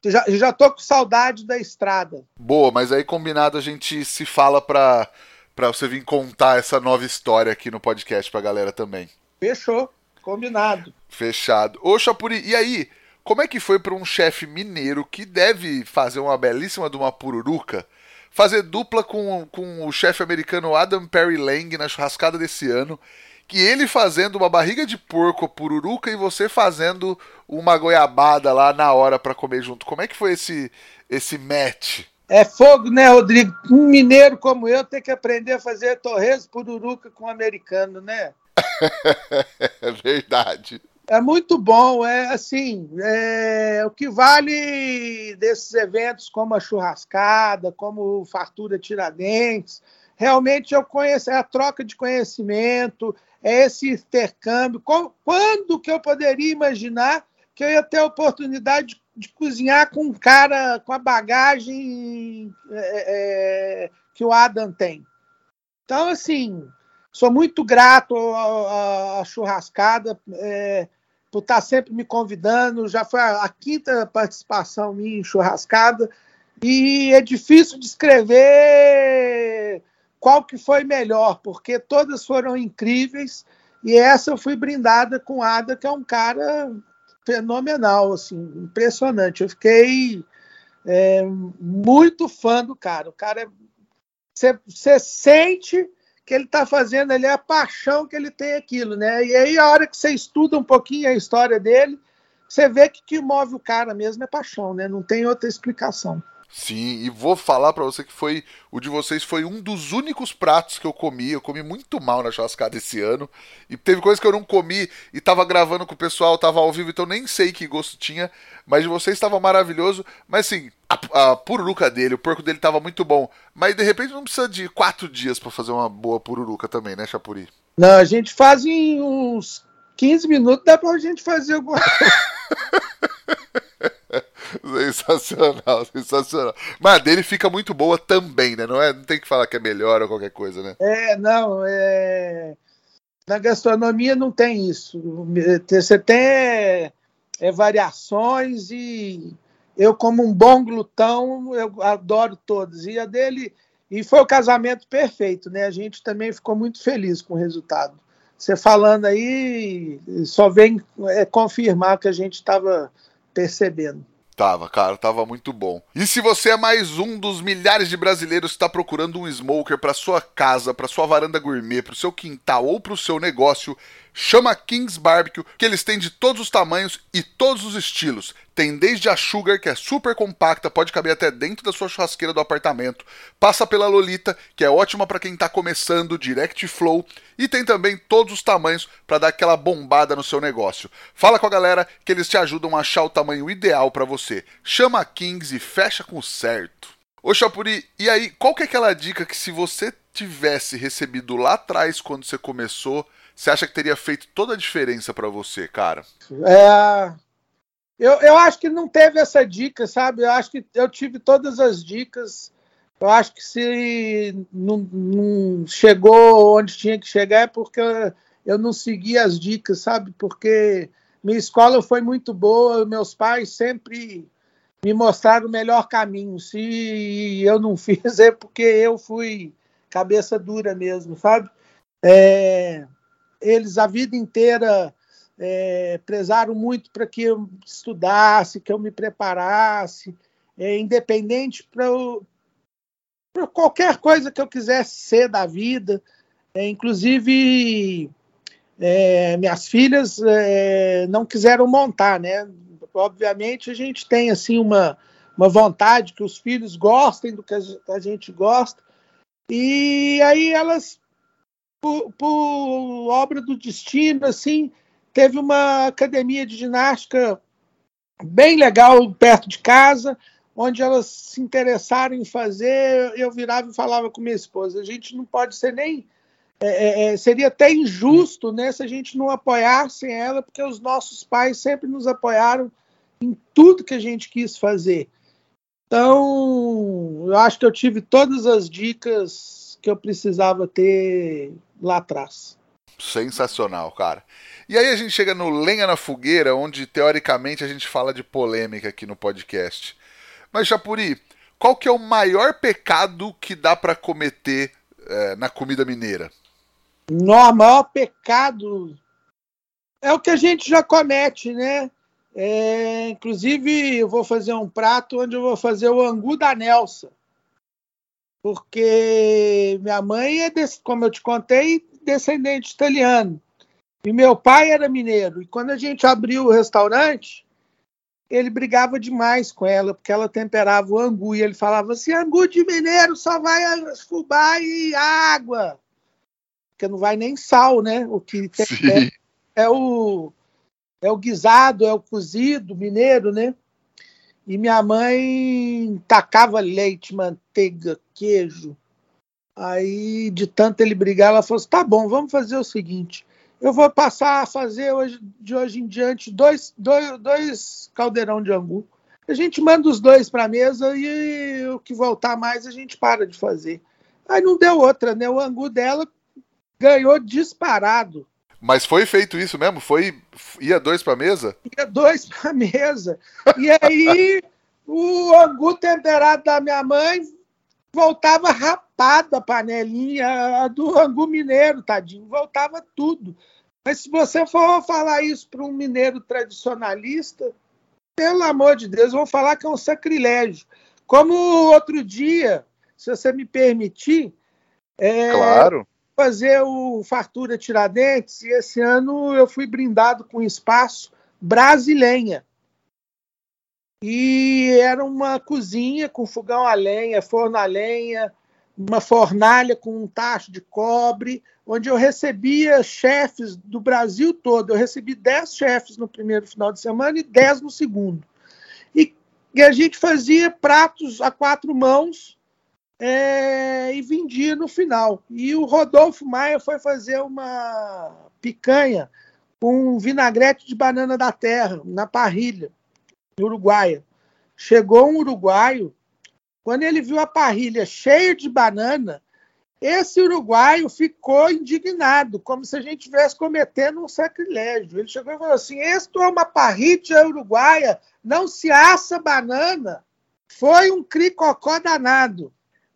Já, já tô com saudade da estrada. Boa, mas aí combinado a gente se fala para para você vir contar essa nova história aqui no podcast pra galera também. Fechou, combinado. Fechado. Ô Chapuri, e aí, como é que foi para um chefe mineiro que deve fazer uma belíssima de uma pururuca, fazer dupla com, com o chefe americano Adam Perry Lang na churrascada desse ano que ele fazendo uma barriga de porco pururuca e você fazendo uma goiabada lá na hora para comer junto. Como é que foi esse esse match? É fogo, né, Rodrigo? Um mineiro como eu tem que aprender a fazer torresmo pururuca com um americano, né? é verdade. É muito bom, é assim, é, o que vale desses eventos como a churrascada, como o Fartura Tiradentes, realmente eu conheço, é a troca de conhecimento, é esse intercâmbio. Quando que eu poderia imaginar que eu ia ter a oportunidade de, de cozinhar com um cara com a bagagem é, é, que o Adam tem? Então, assim, sou muito grato à, churrascada é, por estar sempre me convidando. Já foi a, a quinta participação minha em churrascada e é difícil descrever qual que foi melhor, porque todas foram incríveis e essa eu fui brindada com Ada, que é um cara fenomenal, assim, impressionante. Eu fiquei é, muito fã do cara. O cara você é, sente que ele está fazendo ali a paixão que ele tem aquilo, né? E aí a hora que você estuda um pouquinho a história dele, você vê que o que move o cara mesmo é paixão, né? Não tem outra explicação. Sim, e vou falar para você que foi o de vocês foi um dos únicos pratos que eu comi. Eu comi muito mal na churrascada esse ano. E teve coisa que eu não comi e tava gravando com o pessoal, tava ao vivo, então nem sei que gosto tinha. Mas de vocês estava maravilhoso. Mas assim, a, pururuca dele, o porco dele tava muito bom. Mas de repente não precisa de quatro dias para fazer uma boa pururuca também, né, Chapuri? Não, a gente faz em uns 15 minutos, dá pra gente fazer alguma. Sensacional, sensacional. Mas a dele fica muito boa também, né? Não, é, não tem que falar que é melhor ou qualquer coisa, né? É, não, é... na gastronomia não tem isso. Você tem é, é, variações e eu, como um bom glutão, eu adoro todos. E a dele. E foi o casamento perfeito, né? A gente também ficou muito feliz com o resultado. Você falando aí, só vem é, confirmar que a gente estava percebendo. Tava, cara, tava muito bom. E se você é mais um dos milhares de brasileiros que está procurando um smoker para sua casa, para sua varanda gourmet, para o seu quintal ou para o seu negócio, chama Kings Barbecue, que eles têm de todos os tamanhos e todos os estilos. Tem desde a Sugar, que é super compacta, pode caber até dentro da sua churrasqueira do apartamento. Passa pela Lolita, que é ótima para quem está começando, Direct Flow. E tem também todos os tamanhos para dar aquela bombada no seu negócio. Fala com a galera que eles te ajudam a achar o tamanho ideal para você. Chama a Kings e fecha com certo. Ô Chapuri, e aí, qual que é aquela dica que se você tivesse recebido lá atrás quando você começou, você acha que teria feito toda a diferença para você, cara? É, eu, eu acho que não teve essa dica, sabe? Eu acho que eu tive todas as dicas. Eu acho que se não, não chegou onde tinha que chegar é porque eu não segui as dicas, sabe? Porque minha escola foi muito boa, meus pais sempre me mostraram o melhor caminho. Se eu não fiz é porque eu fui cabeça dura mesmo, sabe? É, eles a vida inteira é, prezaram muito para que eu estudasse, que eu me preparasse, é, independente para qualquer coisa que eu quisesse ser da vida. É, inclusive, é, minhas filhas é, não quiseram montar, né? Obviamente, a gente tem assim uma, uma vontade que os filhos gostem do que a gente gosta, e aí elas por, por obra do destino, assim, teve uma academia de ginástica bem legal perto de casa, onde elas se interessaram em fazer. Eu virava e falava com minha esposa: a gente não pode ser nem. É, é, é seria até injusto né, se a gente não apoiasse ela, porque os nossos pais sempre nos apoiaram em tudo que a gente quis fazer. Então, eu acho que eu tive todas as dicas que eu precisava ter lá atrás. Sensacional, cara. E aí a gente chega no Lenha na Fogueira, onde teoricamente a gente fala de polêmica aqui no podcast. Mas, Chapuri, qual que é o maior pecado que dá para cometer é, na comida mineira? No, o maior pecado é o que a gente já comete, né? É, inclusive, eu vou fazer um prato onde eu vou fazer o angu da Nelsa porque minha mãe é, como eu te contei, descendente italiano. E meu pai era mineiro. E quando a gente abriu o restaurante, ele brigava demais com ela, porque ela temperava o angu. E ele falava assim: angu de mineiro só vai fubá e água. Porque não vai nem sal, né? O que tem é, é, o, é o guisado, é o cozido mineiro, né? E minha mãe tacava leite, manteiga, queijo. Aí, de tanto ele brigar, ela falou assim: tá bom, vamos fazer o seguinte. Eu vou passar a fazer hoje, de hoje em diante dois, dois, dois caldeirão de angu. A gente manda os dois para a mesa e o que voltar mais a gente para de fazer. Aí não deu outra, né? O angu dela ganhou disparado. Mas foi feito isso mesmo? Foi ia dois para mesa? Ia dois para mesa. E aí o angu temperado da minha mãe voltava rapado a panelinha a do angu mineiro, tadinho, voltava tudo. Mas se você for falar isso para um mineiro tradicionalista, pelo amor de Deus, vão falar que é um sacrilégio. Como outro dia, se você me permitir, é, claro fazer o Fartura Tiradentes e esse ano eu fui brindado com espaço brasileira. E era uma cozinha com fogão a lenha, forno a lenha, uma fornalha com um tacho de cobre, onde eu recebia chefes do Brasil todo. Eu recebi 10 chefes no primeiro final de semana e 10 no segundo. E, e a gente fazia pratos a quatro mãos é, e vendia no final. E o Rodolfo Maia foi fazer uma picanha com vinagrete de banana da terra, na parrilha, uruguaia. chegou um uruguaio, quando ele viu a parrilha cheia de banana, esse uruguaio ficou indignado, como se a gente estivesse cometendo um sacrilégio. Ele chegou e falou assim: Esto é uma parrilha uruguaia, não se assa banana. Foi um cricocó danado.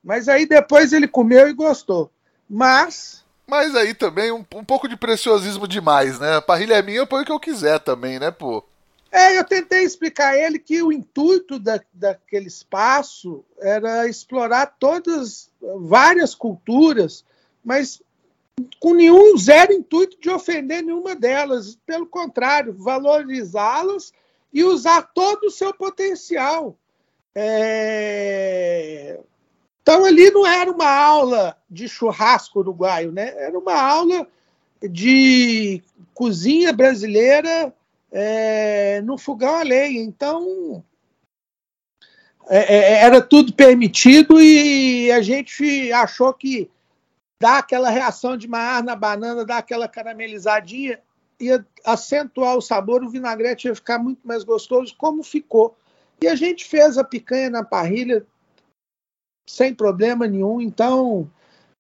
Mas aí depois ele comeu e gostou. Mas. Mas aí também um, um pouco de preciosismo demais, né? A parrilha é minha, eu ponho o que eu quiser também, né, pô? É, eu tentei explicar a ele que o intuito da, daquele espaço era explorar todas, várias culturas, mas com nenhum zero intuito de ofender nenhuma delas. Pelo contrário, valorizá-las e usar todo o seu potencial. É... Então, ali não era uma aula de churrasco uruguaio, né? era uma aula de cozinha brasileira é, no fogão a lenha. Então, é, é, era tudo permitido e a gente achou que dar aquela reação de mar na banana, dar aquela caramelizadinha, ia acentuar o sabor, o vinagrete ia ficar muito mais gostoso, como ficou. E a gente fez a picanha na parrilha sem problema nenhum. Então,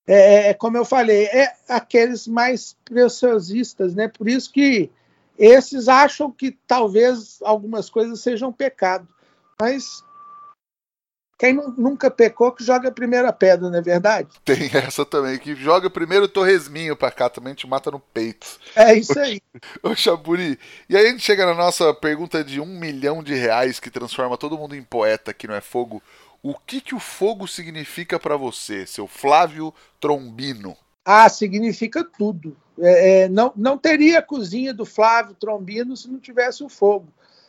é, é como eu falei, é aqueles mais preciosistas, né? Por isso que esses acham que talvez algumas coisas sejam pecado. Mas quem nunca pecou que joga a primeira pedra, não é verdade? Tem essa também, que joga primeiro o torresminho pra cá, também te mata no peito. É isso aí. Ô, Xaburi, e aí a gente chega na nossa pergunta de um milhão de reais que transforma todo mundo em poeta aqui não é fogo. O que que o fogo significa para você, seu Flávio Trombino? Ah, significa tudo. É, é, não, não teria a cozinha do Flávio Trombino se não tivesse o fogo.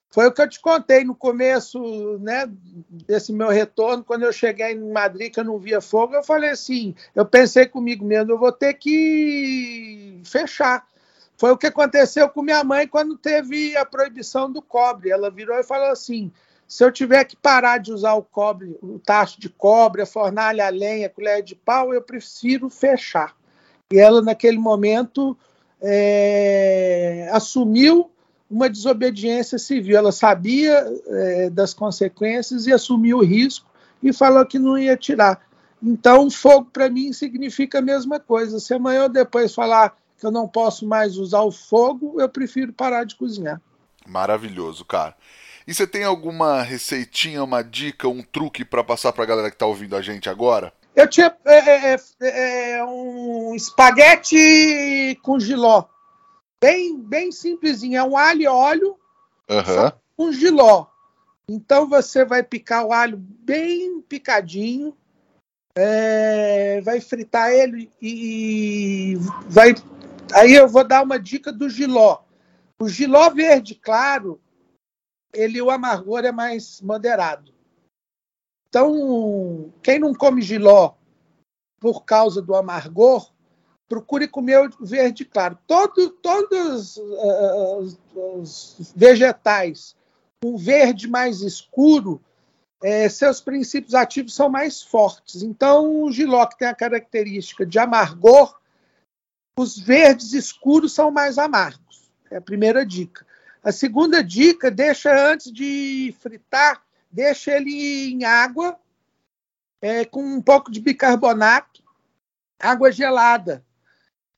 Foi o que eu te contei no começo né, desse meu retorno, quando eu cheguei em Madrid, que eu não via fogo, eu falei assim, eu pensei comigo mesmo, eu vou ter que fechar. Foi o que aconteceu com minha mãe quando teve a proibição do cobre. Ela virou e falou assim: se eu tiver que parar de usar o cobre, o tacho de cobre, a fornalha, a lenha, a colher de pau, eu prefiro fechar. E ela, naquele momento, é, assumiu uma desobediência civil. Ela sabia é, das consequências e assumiu o risco e falou que não ia tirar. Então, fogo para mim significa a mesma coisa. Se amanhã ou depois falar que eu não posso mais usar o fogo, eu prefiro parar de cozinhar. Maravilhoso, cara. E você tem alguma receitinha, uma dica, um truque para passar para a galera que está ouvindo a gente agora? Eu tinha é, é, é, é, um espaguete com giló. Bem, bem simplesinho. É um alho e óleo uhum. com giló. Então você vai picar o alho bem picadinho, é, vai fritar ele e vai. Aí eu vou dar uma dica do giló. O giló verde claro, ele o amargor é mais moderado. Então, quem não come giló por causa do amargor, procure comer verde claro. Todo, todos uh, os vegetais com verde mais escuro, é, seus princípios ativos são mais fortes. Então, o giló, que tem a característica de amargor, os verdes escuros são mais amargos. É a primeira dica. A segunda dica, deixa antes de fritar, deixa ele em água, é, com um pouco de bicarbonato, água gelada.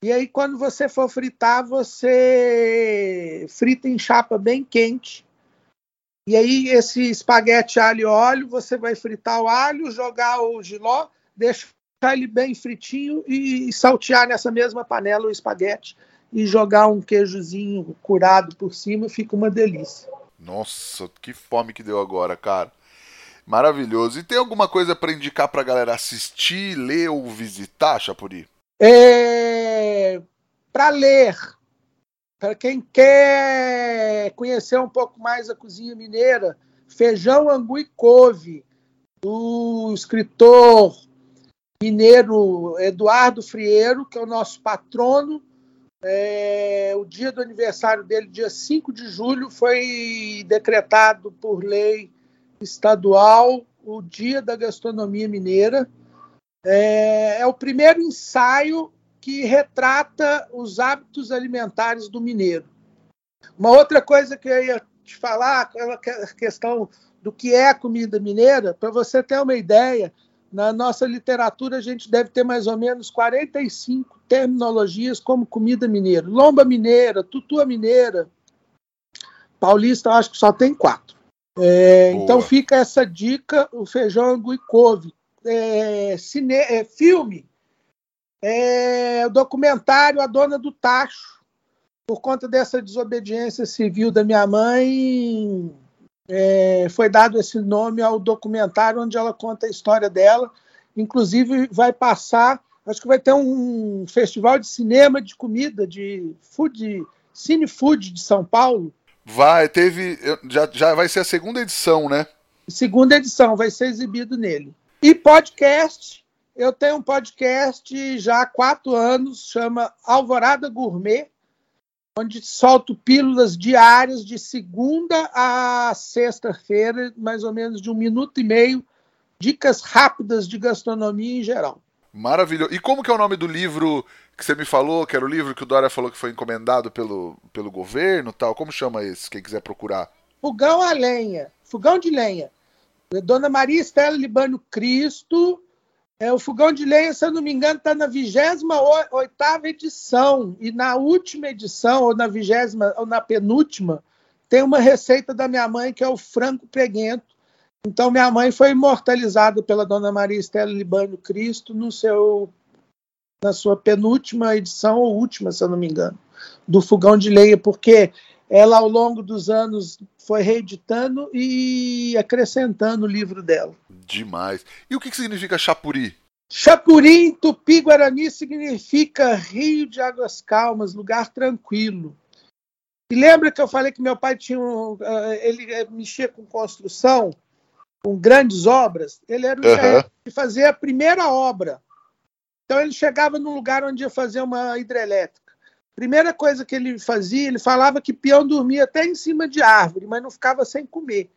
E aí, quando você for fritar, você frita em chapa bem quente. E aí, esse espaguete alho e óleo, você vai fritar o alho, jogar o giló, deixar ele bem fritinho e saltear nessa mesma panela o espaguete e jogar um queijozinho curado por cima, fica uma delícia. Nossa, que fome que deu agora, cara. Maravilhoso. E tem alguma coisa para indicar para a galera assistir, ler ou visitar, Chapuri? É... Para ler, para quem quer conhecer um pouco mais a cozinha mineira, Feijão, Angu e Couve, do escritor mineiro Eduardo Frieiro, que é o nosso patrono. É... o dia do aniversário dele, dia 5 de julho, foi decretado por lei estadual, o Dia da Gastronomia Mineira. É, é, o primeiro ensaio que retrata os hábitos alimentares do mineiro. Uma outra coisa que eu ia te falar, aquela questão do que é a comida mineira, para você ter uma ideia, na nossa literatura a gente deve ter mais ou menos 45 terminologias como comida mineira. Lomba mineira, tutua mineira. Paulista, eu acho que só tem quatro. É, então fica essa dica, o feijão angu e couve. É, cine, é, filme, é, documentário A Dona do Tacho, por conta dessa desobediência civil da minha mãe, é, foi dado esse nome ao documentário onde ela conta a história dela. Inclusive vai passar, acho que vai ter um festival de cinema de comida, de food, cine food de São Paulo, Vai, teve. Já, já vai ser a segunda edição, né? Segunda edição, vai ser exibido nele. E podcast, eu tenho um podcast já há quatro anos, chama Alvorada Gourmet, onde solto pílulas diárias de segunda a sexta-feira, mais ou menos de um minuto e meio, dicas rápidas de gastronomia em geral. Maravilhoso. E como que é o nome do livro que você me falou, que era o livro que o Dória falou que foi encomendado pelo, pelo governo tal? Como chama esse, quem quiser procurar? Fogão a lenha. Fogão de lenha. Dona Maria Estela Libano Cristo. É, o fogão de lenha, se eu não me engano, está na 28 edição. E na última edição, ou na vigésima, ou na penúltima, tem uma receita da minha mãe que é o frango preguento então, minha mãe foi imortalizada pela Dona Maria Estela Libano Cristo no seu, na sua penúltima edição, ou última, se eu não me engano, do Fogão de Lenha, porque ela, ao longo dos anos, foi reeditando e acrescentando o livro dela. Demais. E o que significa chapuri? Chapuri, em tupi-guarani, significa rio de águas calmas, lugar tranquilo. E lembra que eu falei que meu pai tinha um, eh, ele eh, mexia com construção? Com grandes obras, ele era o uhum. de fazer a primeira obra. Então ele chegava num lugar onde ia fazer uma hidrelétrica. Primeira coisa que ele fazia, ele falava que peão dormia até em cima de árvore, mas não ficava sem comer.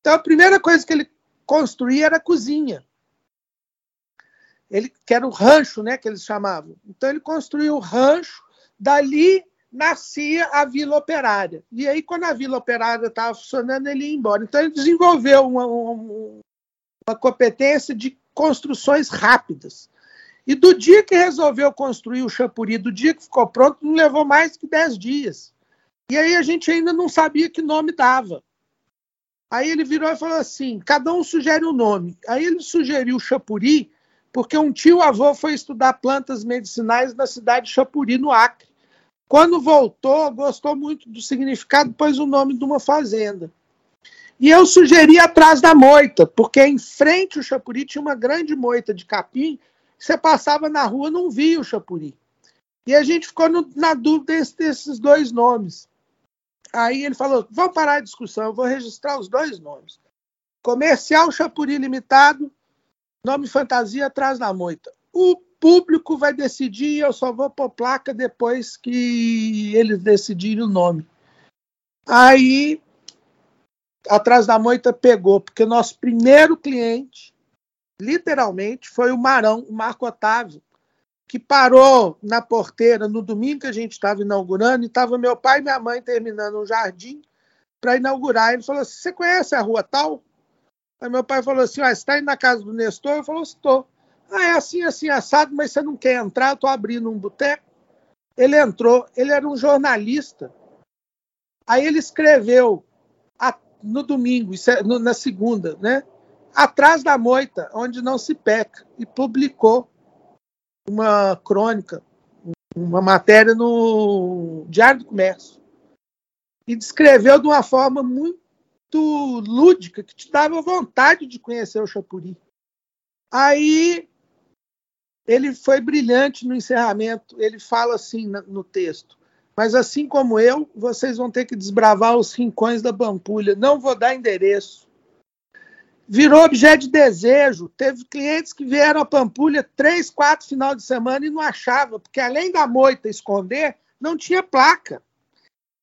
Então a primeira coisa que ele construía era a cozinha. Ele que era o rancho, né, que eles chamavam. Então ele construiu o rancho, dali nascia a Vila Operária. E aí, quando a Vila Operária estava funcionando, ele ia embora. Então, ele desenvolveu uma, uma, competência de construções rápidas. E do dia que resolveu construir o Champuri, do dia que ficou pronto, não levou mais que 10 dias. E aí a gente ainda não sabia que nome dava. Aí ele virou e falou assim: cada um sugere um nome. Aí ele sugeriu Chapuri, porque um tio avô foi estudar plantas medicinais na cidade de Chapuri, no Acre. Quando voltou, gostou muito do significado, pôs o nome de uma fazenda. E eu sugeri atrás da moita, porque em frente ao Chapuri tinha uma grande moita de capim. Você passava na rua não via o Chapuri. E a gente ficou no, na dúvida desses dois nomes. Aí ele falou: vamos parar a discussão, eu vou registrar os dois nomes. Comercial Chapuri Limitado, nome fantasia atrás da moita. O público vai decidir, eu só vou pôr placa depois que eles decidirem o nome. Aí, atrás da moita pegou, porque o nosso primeiro cliente, literalmente, foi o Marão, o Marco Otávio, que parou na porteira no domingo que a gente estava inaugurando, e estava meu pai e minha mãe terminando um jardim para inaugurar. Ele falou assim: Você conhece a rua tal? Aí meu pai falou assim: ah, Você está indo na casa do Nestor? Eu falei: Estou. Ah, é assim, assim, assado, mas você não quer entrar? Eu tô abrindo um boteco. Ele entrou, ele era um jornalista. Aí ele escreveu a, no domingo, é, na segunda, né? Atrás da moita, onde não se peca, e publicou uma crônica, uma matéria no Diário do Comércio. E descreveu de uma forma muito lúdica, que te dava vontade de conhecer o Chapuri. Aí ele foi brilhante no encerramento. Ele fala assim no texto: Mas assim como eu, vocês vão ter que desbravar os rincões da Pampulha. Não vou dar endereço. Virou objeto de desejo. Teve clientes que vieram a Pampulha três, quatro final de semana e não achava, porque além da moita esconder, não tinha placa.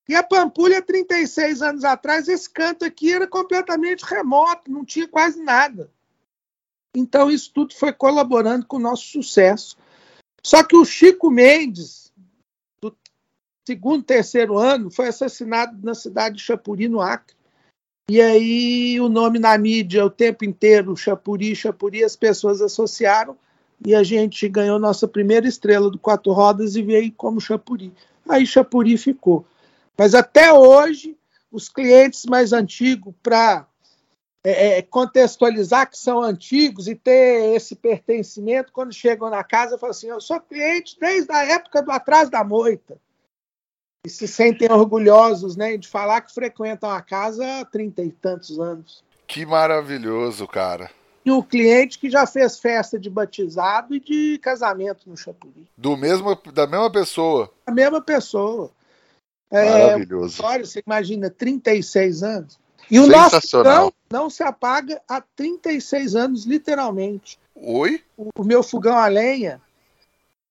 E a Pampulha, 36 anos atrás, esse canto aqui era completamente remoto, não tinha quase nada. Então, isso tudo foi colaborando com o nosso sucesso. Só que o Chico Mendes, do segundo, terceiro ano, foi assassinado na cidade de Chapuri, no Acre. E aí o nome na mídia o tempo inteiro, Chapuri, Chapuri, as pessoas associaram e a gente ganhou nossa primeira estrela do Quatro Rodas e veio como Chapuri. Aí Chapuri ficou. Mas até hoje, os clientes mais antigos, para é, é, contextualizar que são antigos e ter esse pertencimento, quando chegam na casa, falam assim: Eu sou cliente desde a época do Atrás da Moita. E se sentem orgulhosos né, de falar que frequentam a casa há trinta e tantos anos. Que maravilhoso, cara. E o cliente que já fez festa de batizado e de casamento no Chapuri. Do mesmo, da mesma pessoa. A mesma pessoa. É, maravilhoso. É, olha, você imagina, 36 anos. E o nosso fogão não se apaga há 36 anos, literalmente. Oi? O, o meu fogão a lenha,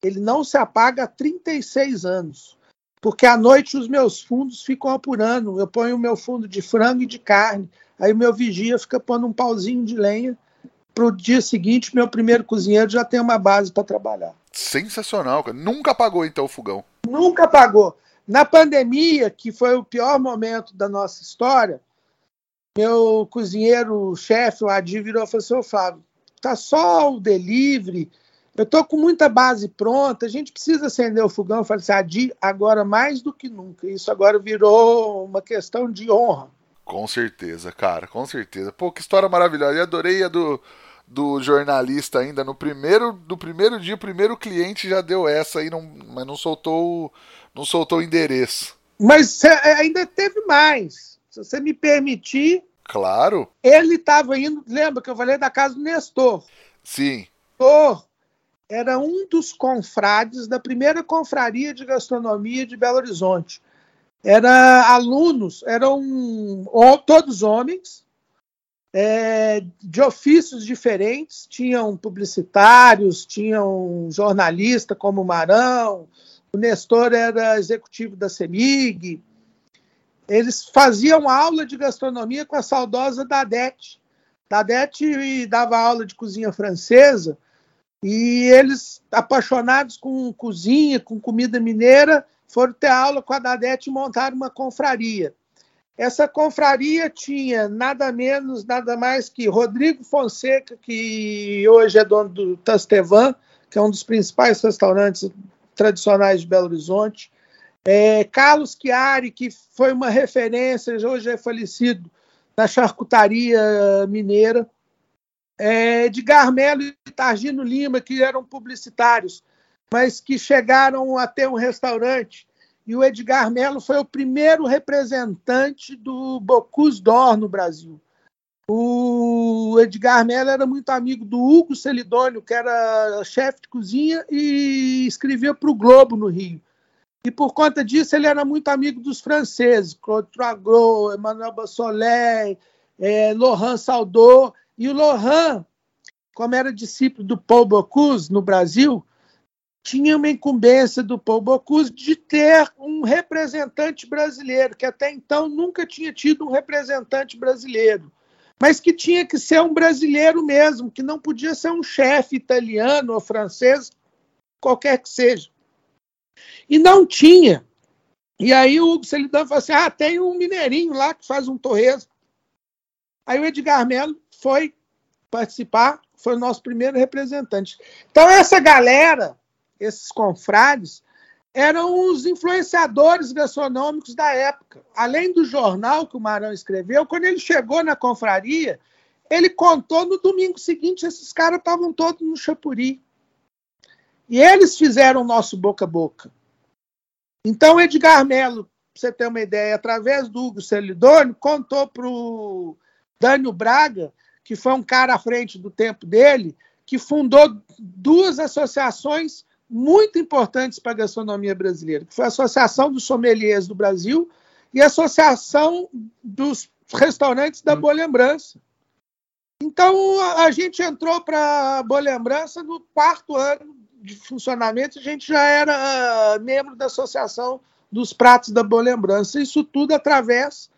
ele não se apaga há 36 anos. Porque à noite os meus fundos ficam apurando. Eu ponho o meu fundo de frango e de carne. Aí o meu vigia fica pondo um pauzinho de lenha. Para o dia seguinte, meu primeiro cozinheiro já tem uma base para trabalhar. Sensacional, cara. Nunca apagou então o fogão? Nunca apagou. Na pandemia, que foi o pior momento da nossa história, meu cozinheiro, chefe, o Adi, virou e falou assim, Flávio, tá só o delivery, eu tô com muita base pronta, a gente precisa acender o fogão. Eu falei assim, Adi, agora mais do que nunca. Isso agora virou uma questão de honra. Com certeza, cara, com certeza. Pô, que história maravilhosa. E adorei a do, do jornalista ainda. No primeiro, do primeiro dia, o primeiro cliente já deu essa aí, não, mas não soltou, não soltou o endereço. Mas ainda teve mais. Se você me permitir. Claro. Ele estava indo. Lembra que eu falei da casa do Nestor? Sim. Nestor era um dos confrades da primeira confraria de gastronomia de Belo Horizonte. Era alunos, eram todos homens, é, de ofícios diferentes, tinham publicitários, tinham jornalista como o Marão, o Nestor era executivo da CEMIG, eles faziam aula de gastronomia com a saudosa Dadete. Dadete dava aula de cozinha francesa e eles, apaixonados com cozinha, com comida mineira, foram ter aula com a Dadete e montaram uma confraria. Essa confraria tinha nada menos, nada mais que Rodrigo Fonseca, que hoje é dono do Tastevan, que é um dos principais restaurantes tradicionais de Belo Horizonte, é, Carlos Chiari, que foi uma referência, hoje é falecido, na charcutaria mineira. É, Edgar Melo e Targino Lima, que eram publicitários, mas que chegaram a ter um restaurante. E o Edgar Melo foi o primeiro representante do Bocuse d'Or no Brasil. O Edgar Mello era muito amigo do Hugo Celidônio, que era chefe de cozinha e escrevia para o Globo no Rio. E por conta disso ele era muito amigo dos franceses, Claude Troigot, Emmanuel Bassolet, é, Laurent. E o Laurent, como era discípulo do Paul Bocuse no Brasil, tinha uma incumbência do Paul Bocuse de ter um representante brasileiro, que até então nunca tinha tido um representante brasileiro, mas que tinha que ser um brasileiro mesmo, que não podia ser um chefe italiano ou francês, qualquer que seja. E não tinha. E aí o Hugo Celidão falou assim: ah, tem um mineirinho lá que faz um torresmo. Aí o Edgar Melo foi participar, foi o nosso primeiro representante. Então, essa galera, esses confrades, eram os influenciadores gastronômicos da época. Além do jornal que o Marão escreveu, quando ele chegou na confraria, ele contou no domingo seguinte, esses caras estavam todos no Chapuri. E eles fizeram o nosso boca a boca. Então, Edgar Melo, para você ter uma ideia, através do Hugo Celidônio, contou para o Dânio Braga, que foi um cara à frente do tempo dele, que fundou duas associações muito importantes para a gastronomia brasileira, que foi a Associação dos Sommeliers do Brasil e a Associação dos Restaurantes da Boa Lembrança. Então, a gente entrou para a Boa Lembrança no quarto ano de funcionamento, a gente já era membro da Associação dos Pratos da Boa Lembrança. Isso tudo através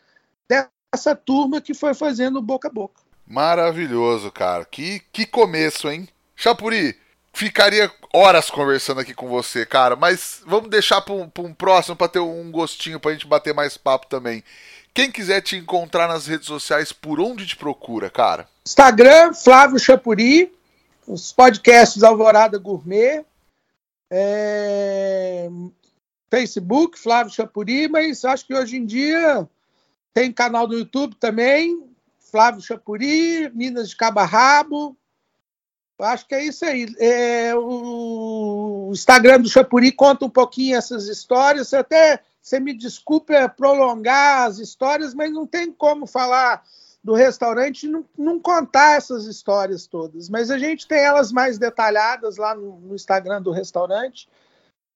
dessa turma que foi fazendo boca a boca. Maravilhoso, cara. Que, que começo, hein? Chapuri, ficaria horas conversando aqui com você, cara, mas vamos deixar para um, um, próximo para ter um gostinho para a gente bater mais papo também. Quem quiser te encontrar nas redes sociais, por onde te procura, cara? Instagram, Flávio Chapuri, os podcasts Alvorada Gourmet, é... Facebook, Flávio Chapuri, mas acho que hoje em dia tem canal do YouTube também, Flávio Chapuri, Minas de Cabarrabo. Acho que é isso aí. É, o Instagram do Chapuri conta um pouquinho essas histórias. Até você me desculpe prolongar as histórias, mas não tem como falar do restaurante não, não, contar essas histórias todas. Mas a gente tem elas mais detalhadas lá no, no Instagram do restaurante.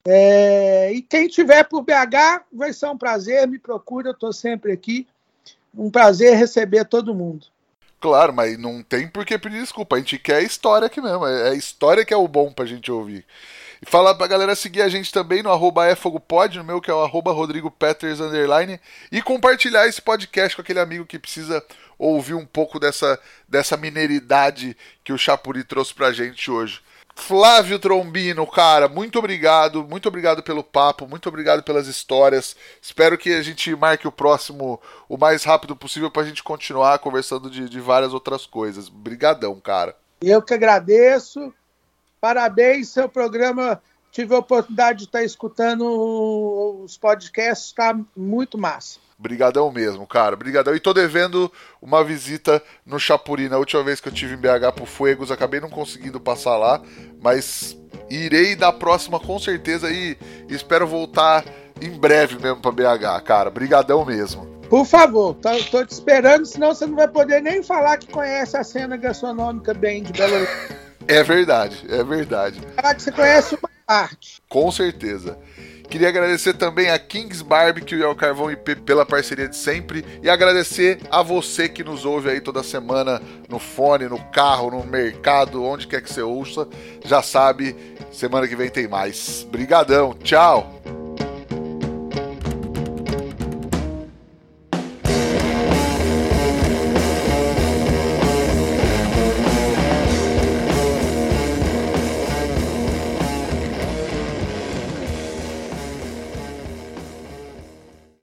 É, e quem tiver por BH, vai ser um prazer, me procura, estou sempre aqui. Um prazer receber todo mundo. Claro, mas não tem por que pedir desculpa. A gente quer história aqui mesmo. É a história que é o bom pra gente ouvir. E falar pra galera seguir a gente também no arroba no meu que é o arroba Rodrigo Peters, underline, e compartilhar esse podcast com aquele amigo que precisa ouvir um pouco dessa, dessa mineiridade que o Chapuri trouxe pra gente hoje. Flávio Trombino, cara, muito obrigado, muito obrigado pelo papo, muito obrigado pelas histórias. Espero que a gente marque o próximo o mais rápido possível para a gente continuar conversando de, de várias outras coisas. Brigadão, cara. Eu que agradeço. Parabéns, seu programa. Tive a oportunidade de estar escutando os podcasts, está muito massa. Brigadão mesmo, cara. Brigadão. E tô devendo uma visita no Chapuri. Na última vez que eu tive em BH pro Fuegos, acabei não conseguindo passar lá, mas irei da próxima com certeza e espero voltar em breve mesmo pra BH, cara. Brigadão mesmo. Por favor, tô, tô, te esperando, senão você não vai poder nem falar que conhece a cena gastronômica bem de Belo Horizonte. É verdade, é verdade. Falar que você conhece uma parte. Com certeza. Queria agradecer também a Kings Barbecue e ao Carvão IP pela parceria de sempre e agradecer a você que nos ouve aí toda semana no fone, no carro, no mercado, onde quer que você ouça. Já sabe, semana que vem tem mais. Brigadão, tchau!